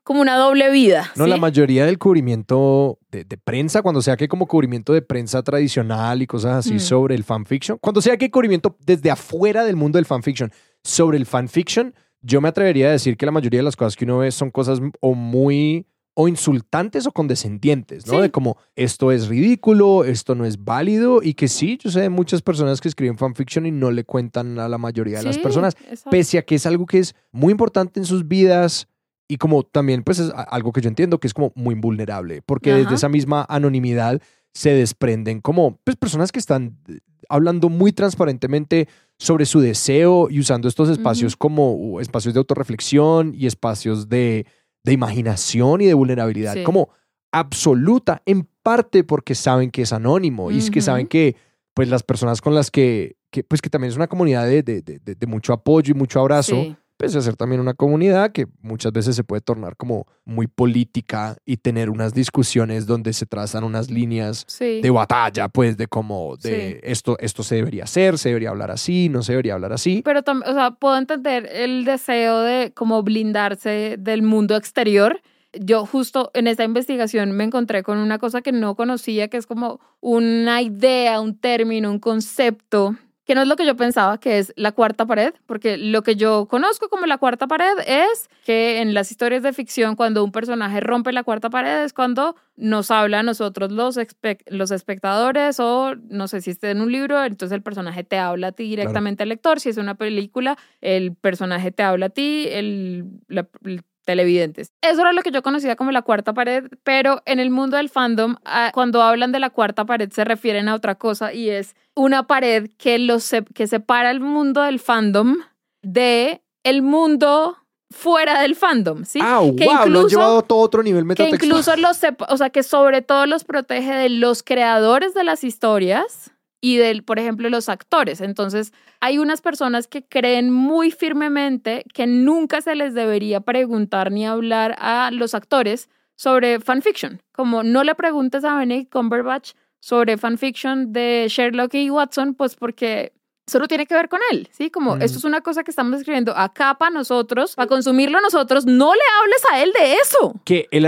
como una doble vida. No, ¿sí? la mayoría del cubrimiento de, de prensa, cuando sea que como cubrimiento de prensa tradicional y cosas así Mm. sobre el fanfiction, cuando sea que hay cubrimiento desde afuera del mundo del fanfiction sobre el fanfiction, yo me atrevería a decir que la mayoría de las cosas que uno ve son cosas o muy o insultantes o condescendientes, ¿no? Sí. De como esto es ridículo, esto no es válido y que sí, yo sé de muchas personas que escriben fanfiction y no le cuentan a la mayoría de las personas, exacto. pese a que es algo que es muy importante en sus vidas y como también, pues es algo que yo entiendo que es como muy vulnerable, porque desde esa misma anonimidad se desprenden como pues, personas que están eh, hablando muy transparentemente sobre su deseo y usando estos espacios como espacios de autorreflexión y espacios de, de imaginación y de vulnerabilidad, Sí. como absoluta, en parte porque saben que es anónimo y es que saben que pues las personas con las que, que, pues que también es una comunidad de, de- de- de- de mucho apoyo y mucho abrazo, Sí. Pese a ser también una comunidad que muchas veces se puede tornar como muy política y tener unas discusiones donde se trazan unas líneas Sí. de batalla, pues de como de Sí. esto, esto se debería hacer, se debería hablar así, no se debería hablar así. Pero también, o sea, puedo entender el deseo de como blindarse del mundo exterior. Yo justo en esta investigación me encontré con una cosa que no conocía, que es como una idea, un término, un concepto, que no es lo que yo pensaba, que es la cuarta pared, porque lo que yo conozco como la cuarta pared es que en las historias de ficción, cuando un personaje rompe la cuarta pared, es cuando nos habla a nosotros los, espe- los espectadores o no sé si esté en un libro, entonces el personaje te habla a ti directamente al lector, si es una película, el personaje te habla a ti, el, la- el televidentes. Eso era lo que yo conocía como la cuarta pared, pero en el mundo del fandom, ah, cuando hablan de la cuarta pared se refieren a otra cosa y es una pared que, los, que separa el mundo del fandom de el mundo fuera del fandom, ¿sí? Ah, que wow, lo han llevado a todo otro nivel que metatextual. incluso los, o sea, que sobre todo los protege de los creadores de las historias y del, por ejemplo, los actores. Entonces, hay unas personas que creen muy firmemente que nunca se les debería preguntar ni hablar a los actores sobre fanfiction. Como no le preguntes a Benedict Cumberbatch sobre fanfiction de Sherlock y Watson, pues porque solo tiene que ver con él, ¿sí? Como Mm. esto es una cosa que estamos escribiendo acá para nosotros, para consumirlo nosotros, no le hables a él de eso. que el,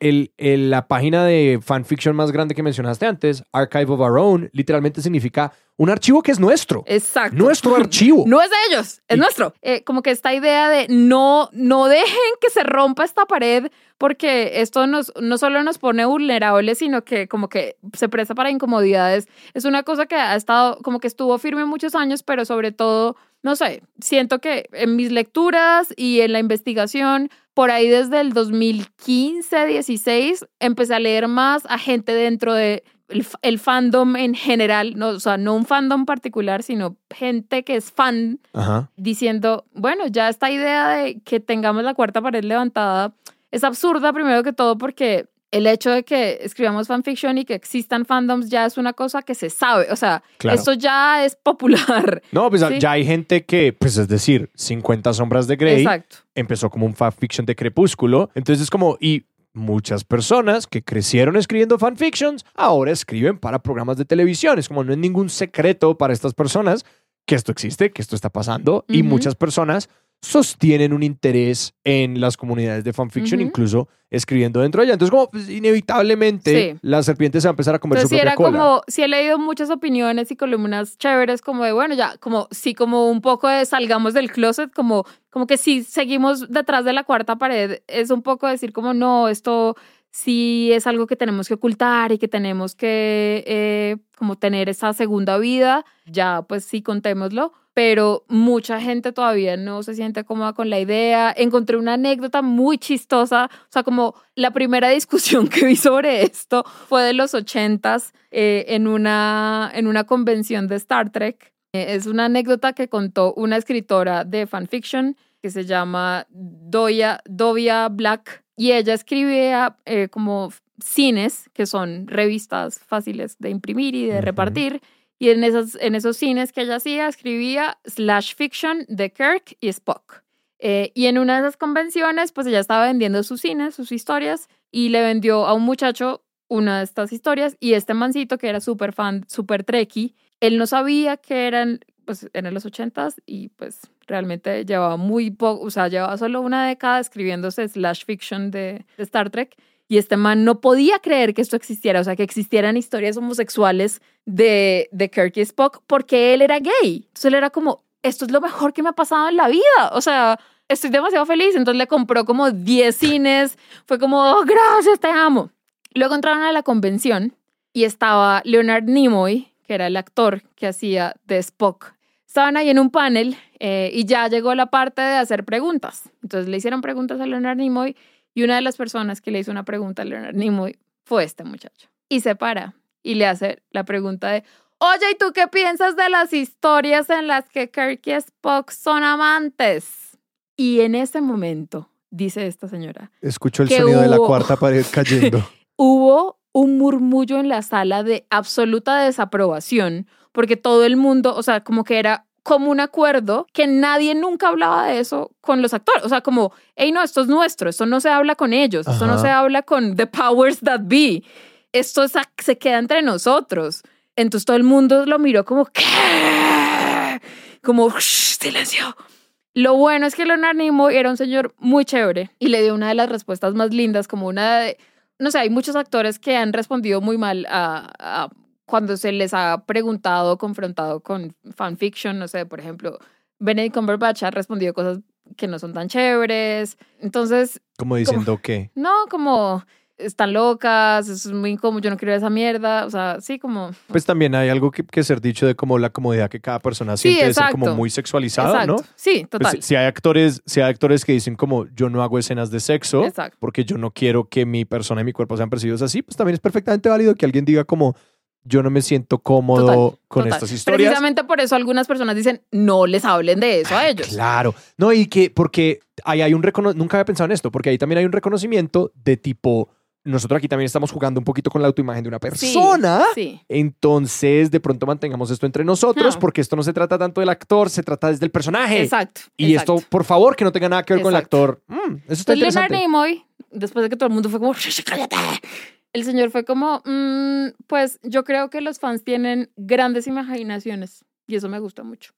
el- el- la página de fanfiction más grande que mencionaste antes, Archive of Our Own, literalmente significa un archivo que es nuestro. Exacto. Nuestro (laughs) archivo. No es de ellos, es Y- nuestro. Eh, como que esta idea de no, no dejen que se rompa esta pared porque esto nos, no solo nos pone vulnerables, sino que como que se presta para incomodidades. Es una cosa que ha estado, como que estuvo firme muchos años, pero sobre todo, no sé, siento que en mis lecturas y en la investigación, por ahí desde el 2015, 16, empecé a leer más a gente dentro de el, fandom en general, no, o sea, no un fandom particular, sino gente que es fan Ajá. diciendo, bueno, ya esta idea de que tengamos la cuarta pared levantada es absurda primero que todo porque el hecho de que escribamos fanfiction y que existan fandoms ya es una cosa que se sabe, o sea, Claro. esto ya es popular. No, pues Sí. ya hay gente que, pues es decir, 50 sombras de Grey Exacto. empezó como un fanfiction de Crepúsculo. Entonces es como, y muchas personas que crecieron escribiendo fanfictions ahora escriben para programas de televisión. Es como no es ningún secreto para estas personas que esto existe, que esto está pasando. Y muchas personas sostienen un interés en las comunidades de fanfiction, Ujú. incluso escribiendo dentro de ella. Entonces, como pues, inevitablemente Sí. la serpiente se va a empezar a comer Entonces, su propia era cola. como, sí he leído muchas opiniones y columnas chéveres, como de, bueno, ya, como, sí, como un poco de salgamos del closet, como, como que si seguimos detrás de la cuarta pared, es un poco decir como, no, esto sí es algo que tenemos que ocultar y que tenemos que, eh, como tener esa segunda vida, ya, pues sí, contémoslo. Pero mucha gente todavía no se siente cómoda con la idea. Encontré una anécdota muy chistosa. O sea, como la primera (laughs) discusión que vi sobre esto fue de los ochentas eh, en, una, en una convención de Star Trek. Eh, es una anécdota que contó una escritora de fanfiction que se llama Doya, Dovia Black y ella escribía eh, como cines, que son revistas fáciles de imprimir y de Ujú. repartir. Y en esos, en esos cines que ella hacía, escribía slash fiction de Kirk y Spock. Eh, y en una de esas convenciones, pues ella estaba vendiendo sus cines, sus historias, y le vendió a un muchacho una de estas historias. Y este mancito, que era súper fan, súper trekkie, él no sabía que eran, pues, en los ochentas, y pues realmente llevaba muy poco, o sea, llevaba solo una década escribiéndose slash fiction de Star Trek. Y este man no podía creer que esto existiera, o sea, que existieran historias homosexuales de, de Kirk y Spock, porque él era gay. Entonces él era como, esto es lo mejor que me ha pasado en la vida. O sea, estoy demasiado feliz. Entonces le compró como 10 cines. Fue como, "Oh, gracias, te amo. Luego entraron a la convención y estaba Leonard Nimoy, que era el actor que hacía de Spock. Estaban ahí en un panel eh, y ya llegó la parte de hacer preguntas. Entonces le hicieron preguntas a Leonard Nimoy y una de las personas que le hizo una pregunta a Leonard Nimoy fue este muchacho. Y se para y le hace la pregunta de, oye, ¿y tú qué piensas de las historias en las que Kirk y Spock son amantes? Y en ese momento, dice esta señora, Escucho el sonido de la cuarta pared (laughs) cayendo. hubo un murmullo en la sala de absoluta desaprobación, porque todo el mundo, o sea, como que era como un acuerdo que nadie nunca hablaba de eso con los actores. O sea, como, hey, no, esto es nuestro, esto no se habla con ellos, esto no se habla con the powers that be, esto es se queda entre nosotros. Entonces todo el mundo lo miró como, ¿qué? Como, "Shh, silencio. Lo bueno es que Leonard Nimoy era un señor muy chévere y le dio una de las respuestas más lindas, como una de, no sé, hay muchos actores que han respondido muy mal a, a cuando se les ha preguntado, confrontado con fanfiction, no sé, por ejemplo, Benedict Cumberbatch ha respondido cosas que no son tan chéveres. Entonces, Como diciendo que. (laughs) no, como están locas, eso es muy incómodo, yo no quiero esa mierda, o sea, sí, como... Pues también hay algo que, que ser dicho de como la comodidad que cada persona Sí, siente de ser exacto. como muy sexualizado, Exacto. ¿no? Sí, Pues, total. si- si hay actores, si hay actores que dicen como yo no hago escenas de sexo Exacto. porque yo no quiero que mi persona y mi cuerpo sean percibidos así, pues también es perfectamente válido que alguien diga como yo no me siento cómodo Total, con total. estas historias. Precisamente por eso algunas personas dicen, no les hablen de eso a ellos. Claro. No, y que porque ahí hay un reconocimiento, nunca había pensado en esto, porque ahí también hay un reconocimiento de tipo, nosotros aquí también estamos jugando un poquito con la autoimagen de una persona. Sí. Entonces, de pronto mantengamos esto entre nosotros, Ah. porque esto no se trata tanto del actor, se trata desde el personaje. Exacto. Y exacto. esto, por favor, que no tenga nada que ver con el actor. Mm, eso está Entonces Leonard interesante. Nimoy, después de que todo el mundo fue como, "Shh, cállate", el señor fue como, "Mm, pues yo creo que los fans tienen grandes imaginaciones y eso me gusta mucho.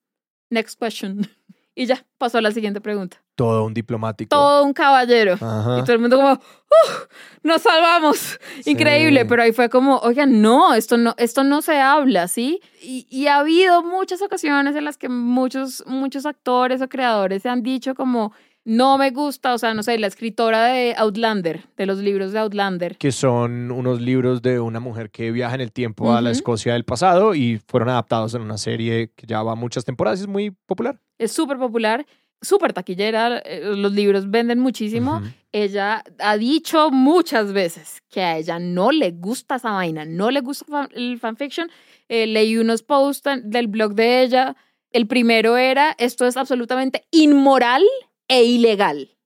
Next question. (laughs) Y ya, pasó a la siguiente pregunta. Todo un diplomático. Todo un caballero. Ajá. Y todo el mundo como, "Uh, nos salvamos. Sí. Increíble, pero ahí fue como, oigan, no, esto no, esto no se habla, ¿sí? Y, y ha habido muchas ocasiones en las que muchos, muchos actores o creadores se han dicho como, no me gusta, o sea, no sé, la escritora de Outlander, de los libros de Outlander. que son unos libros de una mujer que viaja en el tiempo a la. Escocia del pasado y fueron adaptados en una serie que ya va muchas temporadas y es muy popular. Es súper popular, súper taquillera, eh, los libros venden muchísimo. Ella ha dicho muchas veces que a ella no le gusta esa vaina, no le gusta el fanfiction. Eh, leí unos posts del blog de ella. El primero era, esto es absolutamente inmoral e ilegal.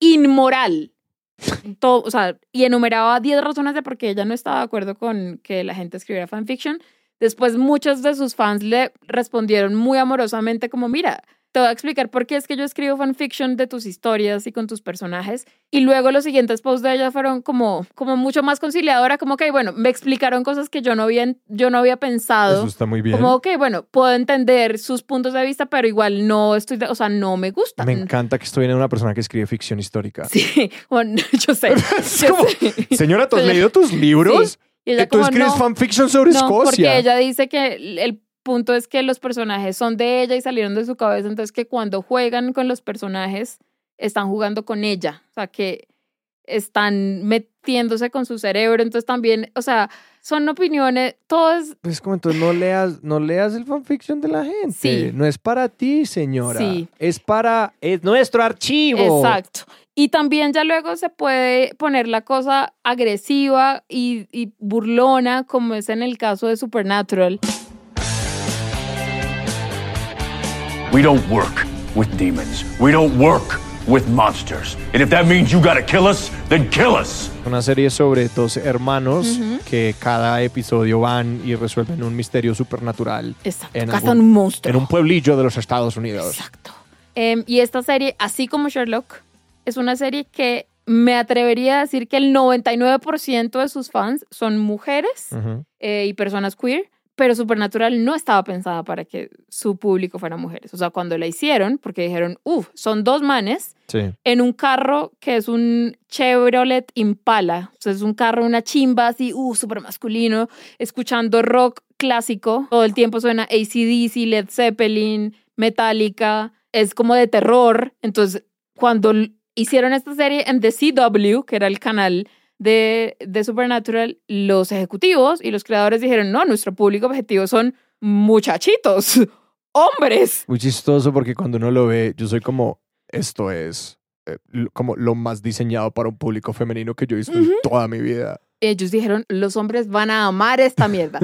Inmoral. Todo, o sea, y enumeraba 10 razones de por qué ella no estaba de acuerdo con que la gente escribiera fanfiction. Después muchos de sus fans le respondieron muy amorosamente como, mira, te voy a explicar por qué es que yo escribo fanfiction de tus historias y con tus personajes. Y luego los siguientes posts de ella fueron como, como mucho más conciliadora, como que, bueno, me explicaron cosas que yo no había, yo no había pensado. Eso está muy bien. Como, ok, bueno, puedo entender sus puntos de vista, pero igual no estoy, de- o sea, no me gusta. Me encanta que estoy en una persona que escribe ficción histórica. Sí, (laughs) bueno, (laughs) yo sé. (laughs) Yo como, sé. Señora, ¿tú has leído tus libros? Sí. Y ella ¿Tú como, escribes no, fanfiction sobre no, Escocia? porque ella dice que el punto es que los personajes son de ella y salieron de su cabeza, entonces que cuando juegan con los personajes están jugando con ella, o sea, que están metiéndose con su cerebro, entonces también, o sea, son opiniones, todo es, Pues como entonces no leas, no leas el fanfiction de la gente. Sí. No es para ti, señora. Sí. Es para, es nuestro archivo. exacto. Y también ya luego se puede poner la cosa agresiva y, y burlona, como es en el caso de Supernatural. We don't work with demons. We don't work with monsters. And if that means you gotta kill us, then kill us. Una serie sobre dos hermanos que cada episodio van y resuelven un misterio supernatural. Exacto, En cazan algún- un monstruo. En un pueblillo de los Estados Unidos. Exacto. Em, y esta serie, así como Sherlock, es una serie que me atrevería a decir que el 99% de sus fans son mujeres Ujú. eh, y personas queer, pero Supernatural no estaba pensada para que su público fuera mujeres. O sea, cuando la hicieron, porque dijeron, uff, son dos manes Sí. en un carro que es un Chevrolet Impala. O sea, es un carro, una chimba así, uh, súper masculino, escuchando rock clásico. Todo el tiempo suena ACDC, Led Zeppelin, Metallica. Es como de terror. Entonces, cuando hicieron esta serie en The CW, que era el canal de, de Supernatural, los ejecutivos y los creadores dijeron, no, nuestro público objetivo son muchachitos. (laughs) hombres. Muy chistoso porque cuando uno lo ve, yo soy como, esto es eh, como lo más diseñado para un público femenino que yo he visto en toda mi vida. Ellos dijeron, los hombres van a amar esta mierda.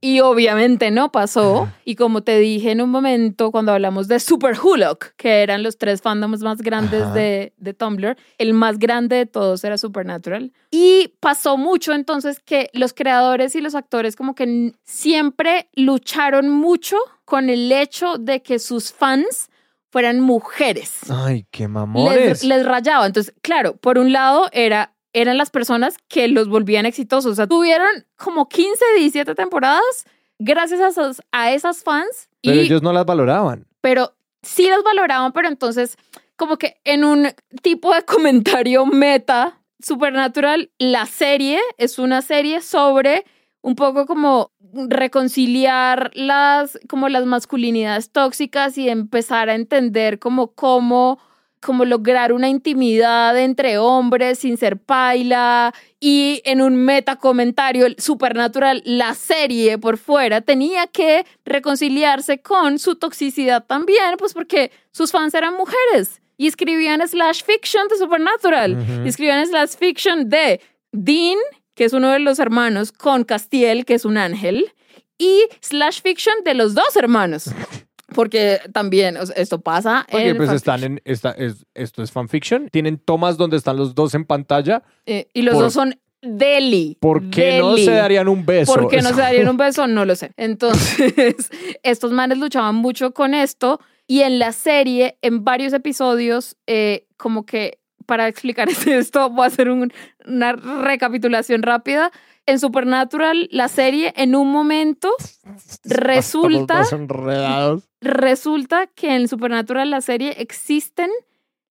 y obviamente no pasó. Y como te dije en un momento, cuando hablamos de Super Hulock, que eran los tres fandoms más grandes de, de Tumblr, el más grande de todos era Supernatural. Y pasó mucho entonces que los creadores y los actores como que siempre lucharon mucho con el hecho de que sus fans fueran mujeres Ay, qué les, mamones. les rayaba. Entonces, claro, por un lado era, eran las personas que los volvían exitosos. O sea, tuvieron como 15, 17 temporadas gracias a esas, a esas fans. Pero y, ellos no las valoraban. pero sí las valoraban, pero entonces, como que en un tipo de (laughs) comentario meta, Supernatural, la serie es una serie sobre un poco como reconciliar las, como las masculinidades tóxicas y empezar a entender como cómo, como lograr una intimidad entre hombres sin ser paila y en un meta comentario supernatural, la serie por fuera tenía que reconciliarse con su toxicidad también, pues porque sus fans eran mujeres y escribían slash fiction de Supernatural, Ujú. y escribían slash fiction de Dean, que es uno de los hermanos, con Castiel, que es un ángel, y slash fiction de los dos hermanos. (laughs) Porque también o sea, esto pasa Porque en pues están en, esta, es, esto es fanfiction. Tienen tomas donde están los dos en pantalla. eh, y los por- dos son deli. ¿Por qué no deli. se darían un beso? ¿Por qué no se darían un beso? No lo sé. Entonces, (laughs) estos manes luchaban mucho con esto y en la serie, en varios episodios, eh, como que para explicar (laughs) esto, voy a hacer un- una recapitulación rápida. En Supernatural, la serie, en un momento, resulta, resulta que en Supernatural, la serie, existen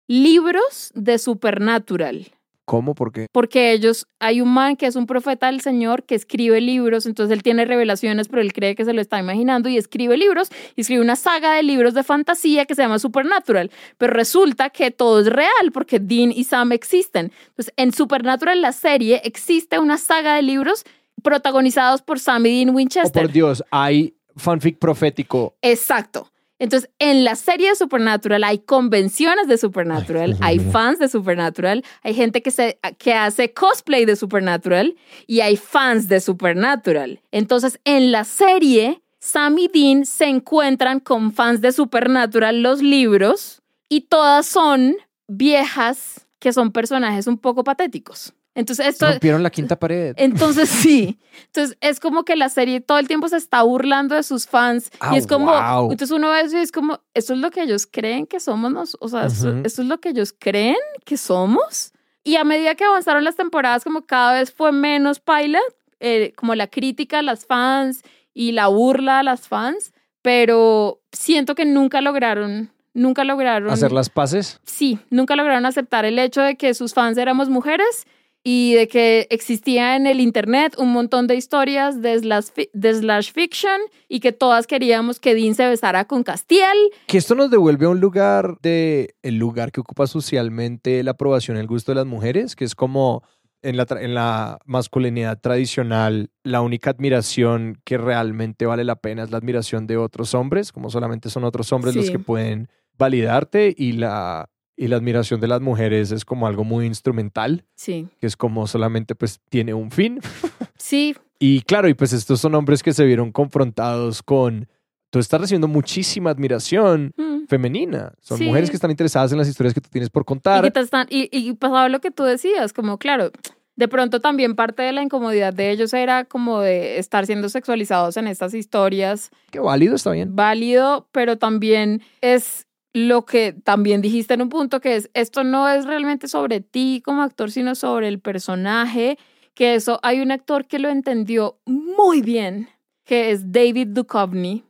libros de Supernatural ¿Cómo? ¿Por qué? porque ellos, hay un man que es un profeta del Señor que escribe libros, entonces él tiene revelaciones, pero él cree que se lo está imaginando y escribe libros, y escribe una saga de libros de fantasía que se llama Supernatural, pero resulta que todo es real porque Dean y Sam existen. Entonces, en Supernatural, la serie, existe una saga de libros protagonizados por Sam y Dean Oh, Winchester. por Dios, hay fanfic profético. Exacto. Entonces, en la serie de Supernatural hay convenciones de Supernatural, hay fans de Supernatural, hay gente que, se, que hace cosplay de Supernatural y hay fans de Supernatural. Entonces, en la serie, Sam y Dean se encuentran con fans de Supernatural, los libros, y todas son viejas que son personajes un poco patéticos. Entonces, esto, Rompieron la quinta pared. entonces (laughs) sí, entonces es como que la serie todo el tiempo se está burlando de sus fans Ah, y es como, wow. entonces uno ve eso y es como, esto es lo que ellos creen que somos, nos- o sea, esto, Ujú. esto es lo que ellos creen que somos. Y a medida que avanzaron las temporadas, como cada vez fue menos paila, eh, como la crítica a las fans y la burla a las fans, pero siento que nunca lograron, nunca lograron Hacer las paces. sí, nunca lograron aceptar el hecho de que sus fans éramos mujeres y de que existía en el internet un montón de historias de slash, de slash fiction y que todas queríamos que Dean se besara con Castiel. Que esto nos devuelve a un lugar de el lugar que ocupa socialmente la aprobación y el gusto de las mujeres, que es como en la, en la masculinidad tradicional, la única admiración que realmente vale la pena es la admiración de otros hombres, como solamente son otros hombres los que pueden validarte y la, y la admiración de las mujeres es como algo muy instrumental, Sí, que es como solamente pues tiene un fin. (laughs) sí, Y claro, y pues estos son hombres que se vieron confrontados con, tú estás recibiendo muchísima admiración mm. femenina. Son Sí. mujeres que están interesadas en las historias que tú tienes por Y, contar. que te están, y, y pasaba lo que tú decías, como claro, de pronto también parte de la incomodidad de ellos era como de estar siendo sexualizados en estas historias Qué válido, está bien. válido, pero también es lo que también dijiste en un punto, que es, esto no es realmente sobre ti como actor, sino sobre el personaje, que eso, hay un actor que lo entendió muy bien, que es David Duchovny,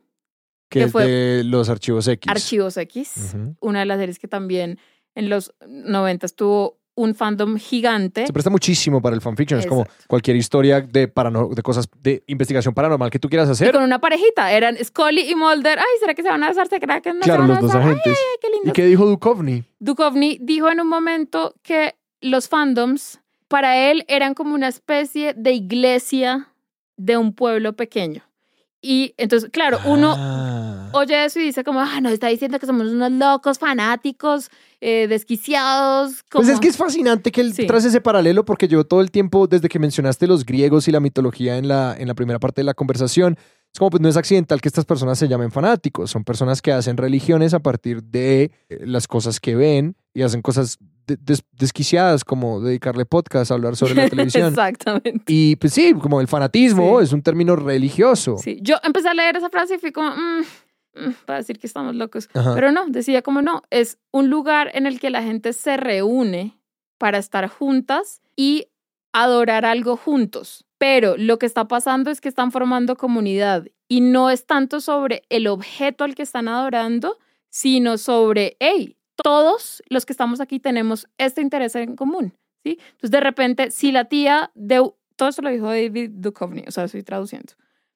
Que que es fue- de los archivos X. Archivos X, una de las series que también en los 90 tuvo un fandom gigante. Se presta muchísimo para el fanfiction. Es como cualquier historia de, parano- de cosas de investigación paranormal que tú quieras Y hacer. con una parejita, eran Scully y Mulder. Ay, ¿será que se van a besar? ¿Será que no se claro, van a los dos besar? Ay, agentes. ay, qué lindo. ¿Y qué dijo Duchovny? Duchovny dijo en un momento que los fandoms para él eran como una especie de iglesia de un pueblo pequeño Y entonces, claro, uno Ah. oye eso y dice como, ah, no, está diciendo que somos unos locos, fanáticos, eh, desquiciados. Como... Pues es que es fascinante que él Sí. trace ese paralelo porque yo todo el tiempo, desde que mencionaste los griegos y la mitología en la, en la primera parte de la conversación, es como pues no es accidental que estas personas se llamen fanáticos, son personas que hacen religiones a partir de eh, las cosas que ven y hacen cosas de- des- desquiciadas como dedicarle podcast a hablar sobre la (laughs) televisión. Exactamente. Y pues sí, como el fanatismo Sí. es un término religioso. Sí, yo empecé a leer esa frase y fui como, mm, mm, para decir que estamos locos. Ajá. Pero no, decía como no, es un lugar en el que la gente se reúne para estar juntas y adorar algo juntos. Pero lo que está pasando es que están formando comunidad y no es tanto sobre el objeto al que están adorando, sino sobre, hey, todos los que estamos aquí tenemos este interés en común, ¿sí? Entonces, de repente, si la tía de... Todo esto lo dijo David Duchovny, o sea, estoy traduciendo.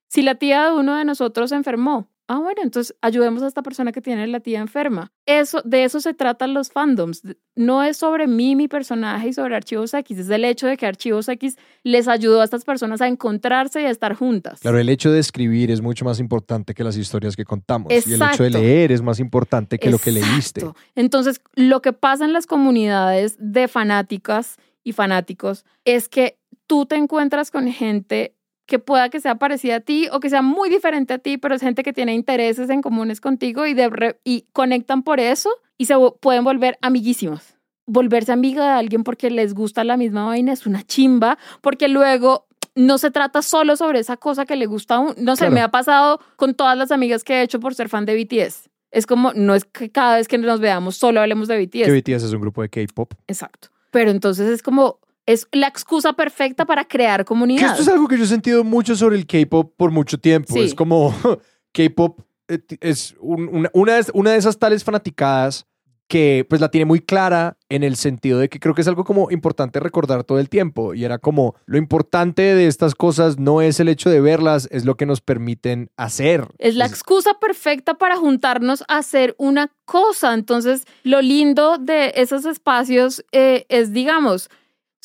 Si la tía de uno de nosotros enfermó, ah, bueno, entonces ayudemos a esta persona que tiene la tía enferma. Eso, de eso se tratan los fandoms. No es sobre mí, mi personaje y sobre Archivos X, es el hecho de que Archivos X les ayudó a estas personas a encontrarse y a estar juntas. Claro, el hecho de escribir es mucho más importante que las historias que contamos. Y el hecho de Exacto. leer es más importante que lo que leíste. Exacto. Entonces, lo que pasa en las comunidades de fanáticas y fanáticos es que tú te encuentras con gente que pueda que sea parecida a ti o que sea muy diferente a ti, pero es gente que tiene intereses en comunes contigo y, de y conectan por eso y se pueden volver amiguísimos. Volverse amiga de alguien porque les gusta la misma vaina es una chimba, porque luego no se trata solo sobre esa cosa que le gusta a un, no sé, Claro. me ha pasado con todas las amigas que he hecho por ser fan de BTS. Es como, no es que cada vez que nos veamos solo hablemos de BTS. Que BTS es un grupo de K-pop. Exacto. Pero entonces es como, es la excusa perfecta para crear Que comunidad. esto es algo que yo he sentido mucho sobre el K-pop por mucho tiempo. Sí. Es como (laughs) K-pop eh, es un- una, una de, una de esas tales fanaticadas que pues la tiene muy clara en el sentido de que creo que es algo como importante recordar todo el tiempo y era como lo importante de estas cosas no es el hecho de verlas, es lo que nos permiten hacer. Es la excusa perfecta para juntarnos a hacer una cosa. Entonces, lo lindo de esos espacios eh, es, digamos,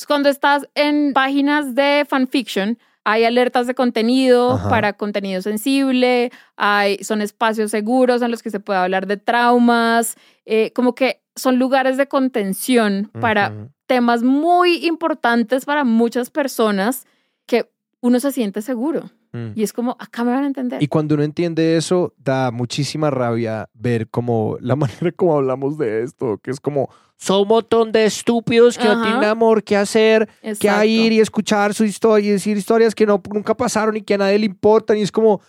cuando estás en páginas de fanfiction, hay alertas de contenido Ajá. para contenido sensible, hay, son espacios seguros en los que se puede hablar de traumas, eh, como que son lugares de contención para temas muy importantes para muchas personas que uno se siente seguro. Mm. Y es como, acá me van a entender. Y cuando uno entiende eso, da muchísima rabia ver como la (laughs) manera como hablamos de esto, que es como, son un montón de estúpidos que no tienen amor que hacer, que Exacto. a ir y escuchar su historia y decir historias que no, nunca pasaron y que a nadie le importan. Y es como,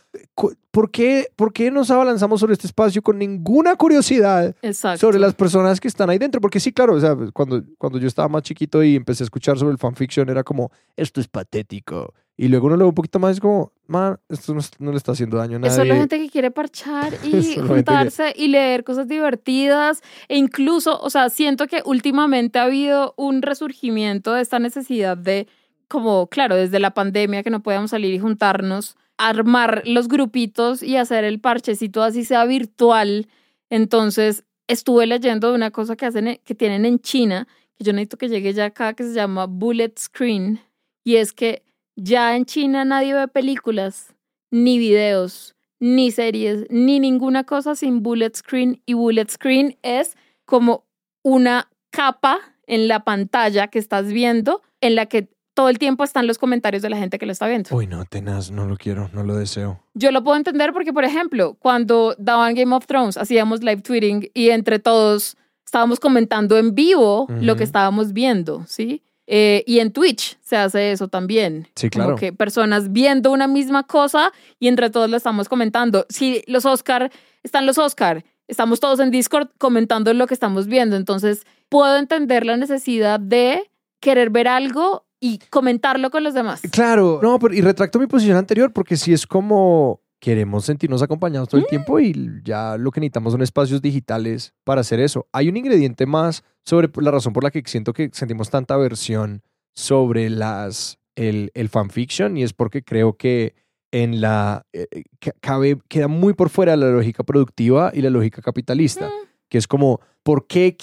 ¿por qué, ¿por qué nos abalanzamos sobre este espacio con ninguna curiosidad Exacto. sobre las personas que están ahí dentro? Porque sí, claro, o sea, cuando, cuando yo estaba más chiquito y empecé a escuchar sobre el fanfiction, era como, esto es patético. Y luego uno lo ve un poquito más y es como, man, esto no, no le está haciendo daño a nadie. Es solo gente que quiere parchar (laughs) y que- juntarse y leer cosas divertidas. E incluso, o sea, siento que últimamente ha habido un resurgimiento de esta necesidad de, como, claro, desde la pandemia que no podíamos salir y juntarnos, armar los grupitos y hacer el parchecito así sea virtual. Entonces, estuve leyendo de una cosa que hacen, e- que tienen en China, que yo necesito que llegue ya acá, que se llama Bullet Screen. Y es que ya en China nadie ve películas, ni videos, ni series, ni ninguna cosa sin bullet screen. Y bullet screen es como una capa en la pantalla que estás viendo, en la que todo el tiempo están los comentarios de la gente que lo está viendo. Uy, no, tenaz, no lo quiero, no lo deseo. Yo lo puedo entender porque, por ejemplo, cuando daban Game of Thrones, hacíamos live tweeting y entre todos estábamos comentando en vivo lo Ujú. que estábamos viendo, ¿sí? Eh, y en Twitch se hace eso también. Sí, Como claro. que personas viendo una misma cosa y entre todos lo estamos comentando. Si los Oscar, están los Oscar, estamos todos en Discord comentando lo que estamos viendo. Entonces, puedo entender la necesidad de querer ver algo y comentarlo con los demás. Claro, no, pero y retracto mi posición anterior porque si es como queremos sentirnos acompañados todo el tiempo y ya lo que necesitamos son espacios digitales para hacer eso. Hay un ingrediente más sobre la razón por la que siento que sentimos tanta aversión sobre las el, el fanfiction y es porque creo que en la eh, eh, ca- cabe queda muy por fuera de la lógica productiva y la lógica capitalista, que es como ¿por qué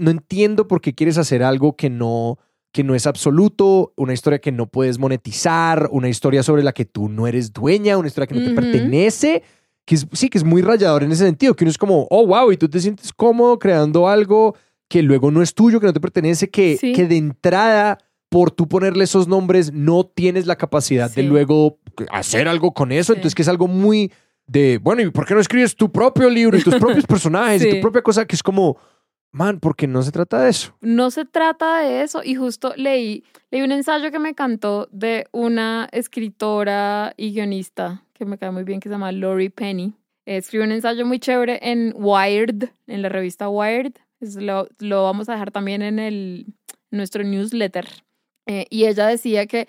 no entiendo por qué quieres hacer algo que no que no es absoluto, una historia que no puedes monetizar, una historia sobre la que tú no eres dueña, una historia que no te pertenece, que es, sí, que es muy rayador en ese sentido, que uno es como, oh, wow, y tú te sientes cómodo creando algo que luego no es tuyo, que no te pertenece, que, Sí. que de entrada, por tú ponerle esos nombres, no tienes la capacidad de luego hacer algo con eso, Sí. entonces que es algo muy de, bueno, ¿y por qué no escribes tu propio libro y tus propios (laughs) personajes y tu propia cosa? Que es como, man, porque no se trata de eso. No se trata de eso y justo leí, leí un ensayo que me encantó de una escritora y guionista que me cae muy bien que se llama Lori Penny. Escribió un ensayo muy chévere en Wired, en la revista Wired. Lo, lo vamos a dejar también en el, nuestro newsletter. Eh, y ella decía que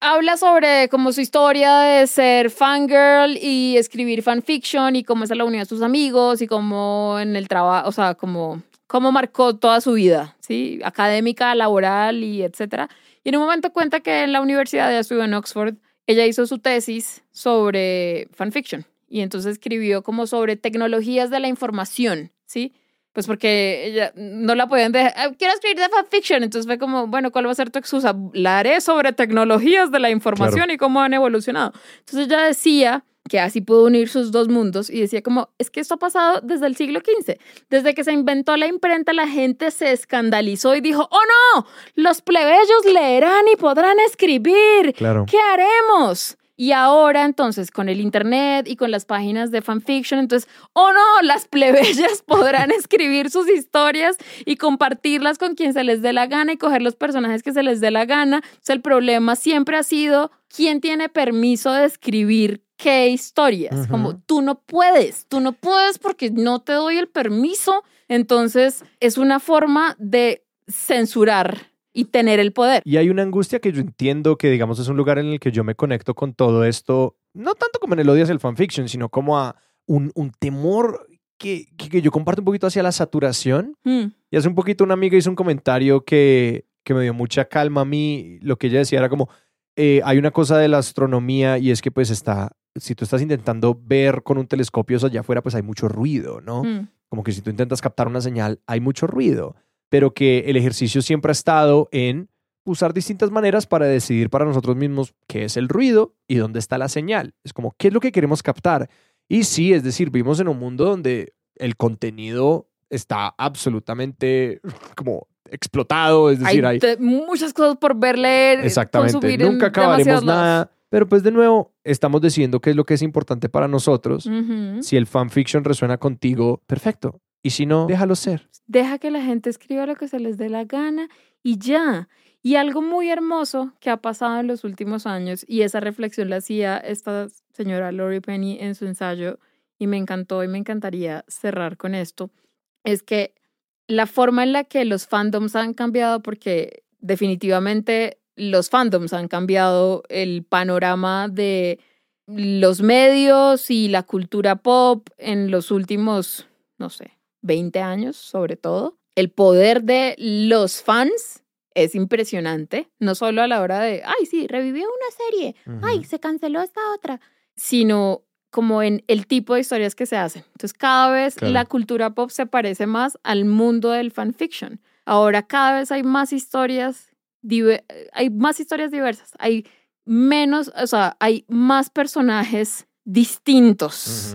habla sobre como su historia de ser fangirl y escribir fanfiction y cómo es la unión de sus amigos y cómo en el trabajo, o sea, como cómo marcó toda su vida, ¿sí? Académica, laboral y etcétera. Y en un momento cuenta que en la universidad, ella estudió en Oxford, ella hizo su tesis sobre fanfiction y entonces escribió como sobre tecnologías de la información, ¿sí? Pues porque ella no la podían dejar, "Ah, quiero escribir de fanfiction, entonces fue como, bueno, ¿cuál va a ser tu excusa? La haré sobre tecnologías de la información y cómo han evolucionado. Entonces ella decía que así pudo unir sus dos mundos y decía como, es que esto ha pasado desde el siglo XV. Desde que se inventó la imprenta, la gente se escandalizó y dijo, oh no, los plebeyos leerán y podrán escribir. Claro. ¿Qué haremos? Y ahora entonces con el internet y con las páginas de fanfiction, entonces, oh no, las plebeyas (laughs) podrán escribir sus historias y compartirlas con quien se les dé la gana y coger los personajes que se les dé la gana. Sea, el problema siempre ha sido quién tiene permiso de escribir qué historias. Como tú no puedes, tú no puedes porque no te doy el permiso. Entonces es una forma de censurar y tener el poder. Y hay una angustia que yo entiendo que, digamos, es un lugar en el que yo me conecto con todo esto, no tanto como en el odio hacia el fanfiction, sino como a un, un temor que, que, que yo comparto un poquito hacia la saturación. Mm, Y hace un poquito una amiga hizo un comentario que, que me dio mucha calma a mí. Lo que ella decía era como, eh, hay una cosa de la astronomía y es que pues está, si tú estás intentando ver con un telescopio eso allá afuera, pues hay mucho ruido, ¿no? mm. como que si tú intentas captar una señal, hay mucho ruido, pero que el ejercicio siempre ha estado en usar distintas maneras para decidir para nosotros mismos qué es el ruido y dónde está la señal. Es como, ¿qué es lo que queremos captar? Y sí, es decir, vivimos en un mundo donde el contenido está absolutamente (laughs) como explotado, es decir, hay, muchas cosas por ver, leer, Exactamente. consumir Nunca acabaremos nada. Pero pues de nuevo, estamos decidiendo qué es lo que es importante para nosotros. Si el fanfiction resuena contigo, perfecto. Y si no, déjalo ser. Deja que la gente escriba lo que se les dé la gana y ya. Y algo muy hermoso que ha pasado en los últimos años, y esa reflexión la hacía esta señora Lori Penny en su ensayo, y me encantó y me encantaría cerrar con esto, es que la forma en la que los fandoms han cambiado, porque definitivamente los fandoms han cambiado el panorama de los medios y la cultura pop en los últimos, no sé, 20 años sobre todo. El poder de los fans es impresionante, no solo a la hora de, ay, sí, revivió una serie, ay, se canceló esta otra, sino como en el tipo de historias que se hacen. Entonces, cada vez Claro. la cultura pop se parece más al mundo del fanfiction. Ahora cada vez hay más historias, hay más historias diversas, hay menos, o sea, hay más personajes distintos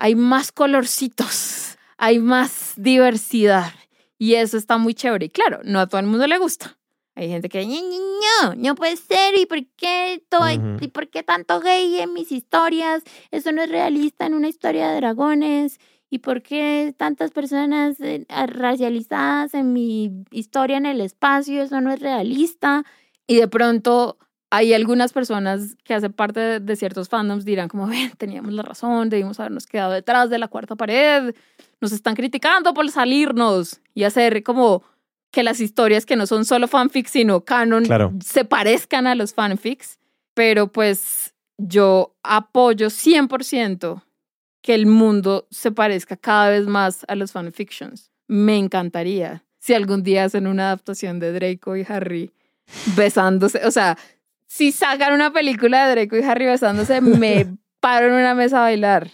hay más colorcitos, (laughs) hay más diversidad. Y eso está muy chévere. Y claro, no a todo el mundo le gusta. Hay gente que, "Ñe, Ñe, no, no puede ser. ¿Y por qué, to- Ujú. ¿y por qué tanto gay en mis historias? Eso no es realista en una historia de dragones. ¿Y por qué tantas personas eh, racializadas en mi historia en el espacio? Eso no es realista. Y de pronto hay algunas personas que hacen parte de, de ciertos fandoms dirán como, (laughs) ven, teníamos la razón, debimos habernos quedado detrás de la cuarta pared, nos están criticando por salirnos y hacer como que las historias que no son solo fanfics, sino canon, Claro. se parezcan a los fanfics. Pero pues yo apoyo 100% que el mundo se parezca cada vez más a los fanfictions. Me encantaría si algún día hacen una adaptación de Draco y Harry besándose. O sea, si sacan una película de Draco y Harry besándose, me (laughs) paro en una mesa a bailar.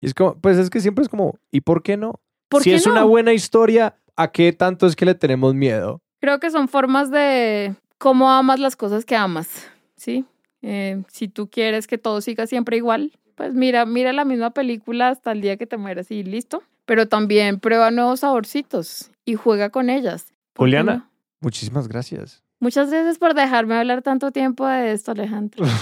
Y es como, pues es que siempre es como, ¿y por qué no? ¿Por si qué es no? una buena historia, ¿a qué tanto es que le tenemos miedo? Creo que son formas de cómo amas las cosas que amas, ¿sí? Eh, si tú quieres que todo siga siempre igual, pues mira, mira la misma película hasta el día que te mueras y listo. Pero también prueba nuevos saborcitos y juega con ellas. ¿Por qué Juliana, no? muchísimas gracias. Muchas gracias por dejarme hablar tanto tiempo de esto, Alejandro. (laughs)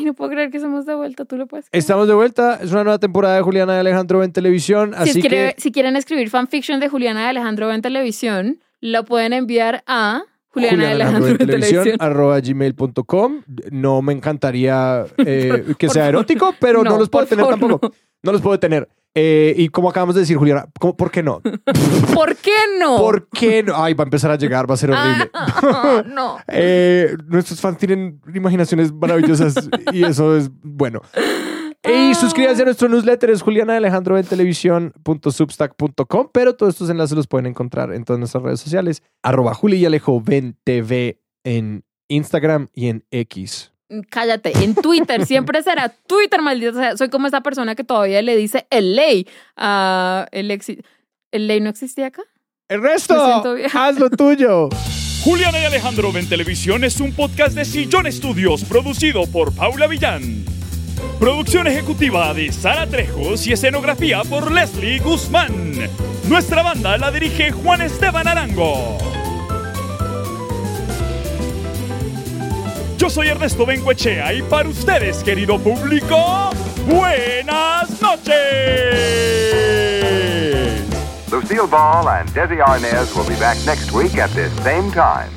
Y no puedo creer que estamos de vuelta, tú lo puedes. creer? Estamos de vuelta. Es una nueva temporada de Juliana y Alejandro en televisión. Si, Así escribe- que si quieren escribir fanfiction de Juliana de Alejandro en televisión, lo pueden enviar a Juliana de Alejandro en televisión. arroba gmail.com. No me encantaría eh, (laughs) que sea erótico, pero no, No, los puedo tener favor, tampoco. No. los puedo tener. Eh, y como acabamos de decir, Juliana, ¿cómo- ¿por qué no? (laughs) ¿Por qué no? ¿Por qué no? Ay, va a empezar a llegar, va a ser horrible. (laughs) Ah, no. Eh, nuestros fans tienen imaginaciones maravillosas y eso es bueno. Y suscríbanse a nuestro newsletter, es Juliana de Alejandro en televisión.substack.com, pero todos estos enlaces los pueden encontrar en todas nuestras redes sociales. Arroba Juli y Alejo Ven TV en Instagram y en X. Cállate, en Twitter, (laughs) siempre será Twitter, maldita sea. Soy como esa persona que todavía le dice el ley. a el, exi- ¿El ley no existía acá? ¡El resto! ¡Haz lo tuyo! (laughs) Juliana y Alejandro ven televisión es un podcast de Sillón Estudios producido por Paula Villán. Producción ejecutiva de Sara Trejos y escenografía por Leslie Guzmán. Nuestra banda la dirige Juan Esteban Arango. Yo soy Ernesto Benguechea y para ustedes, querido público, buenas noches. Lucille Ball and Desi Arnaz will be back next week at this same time.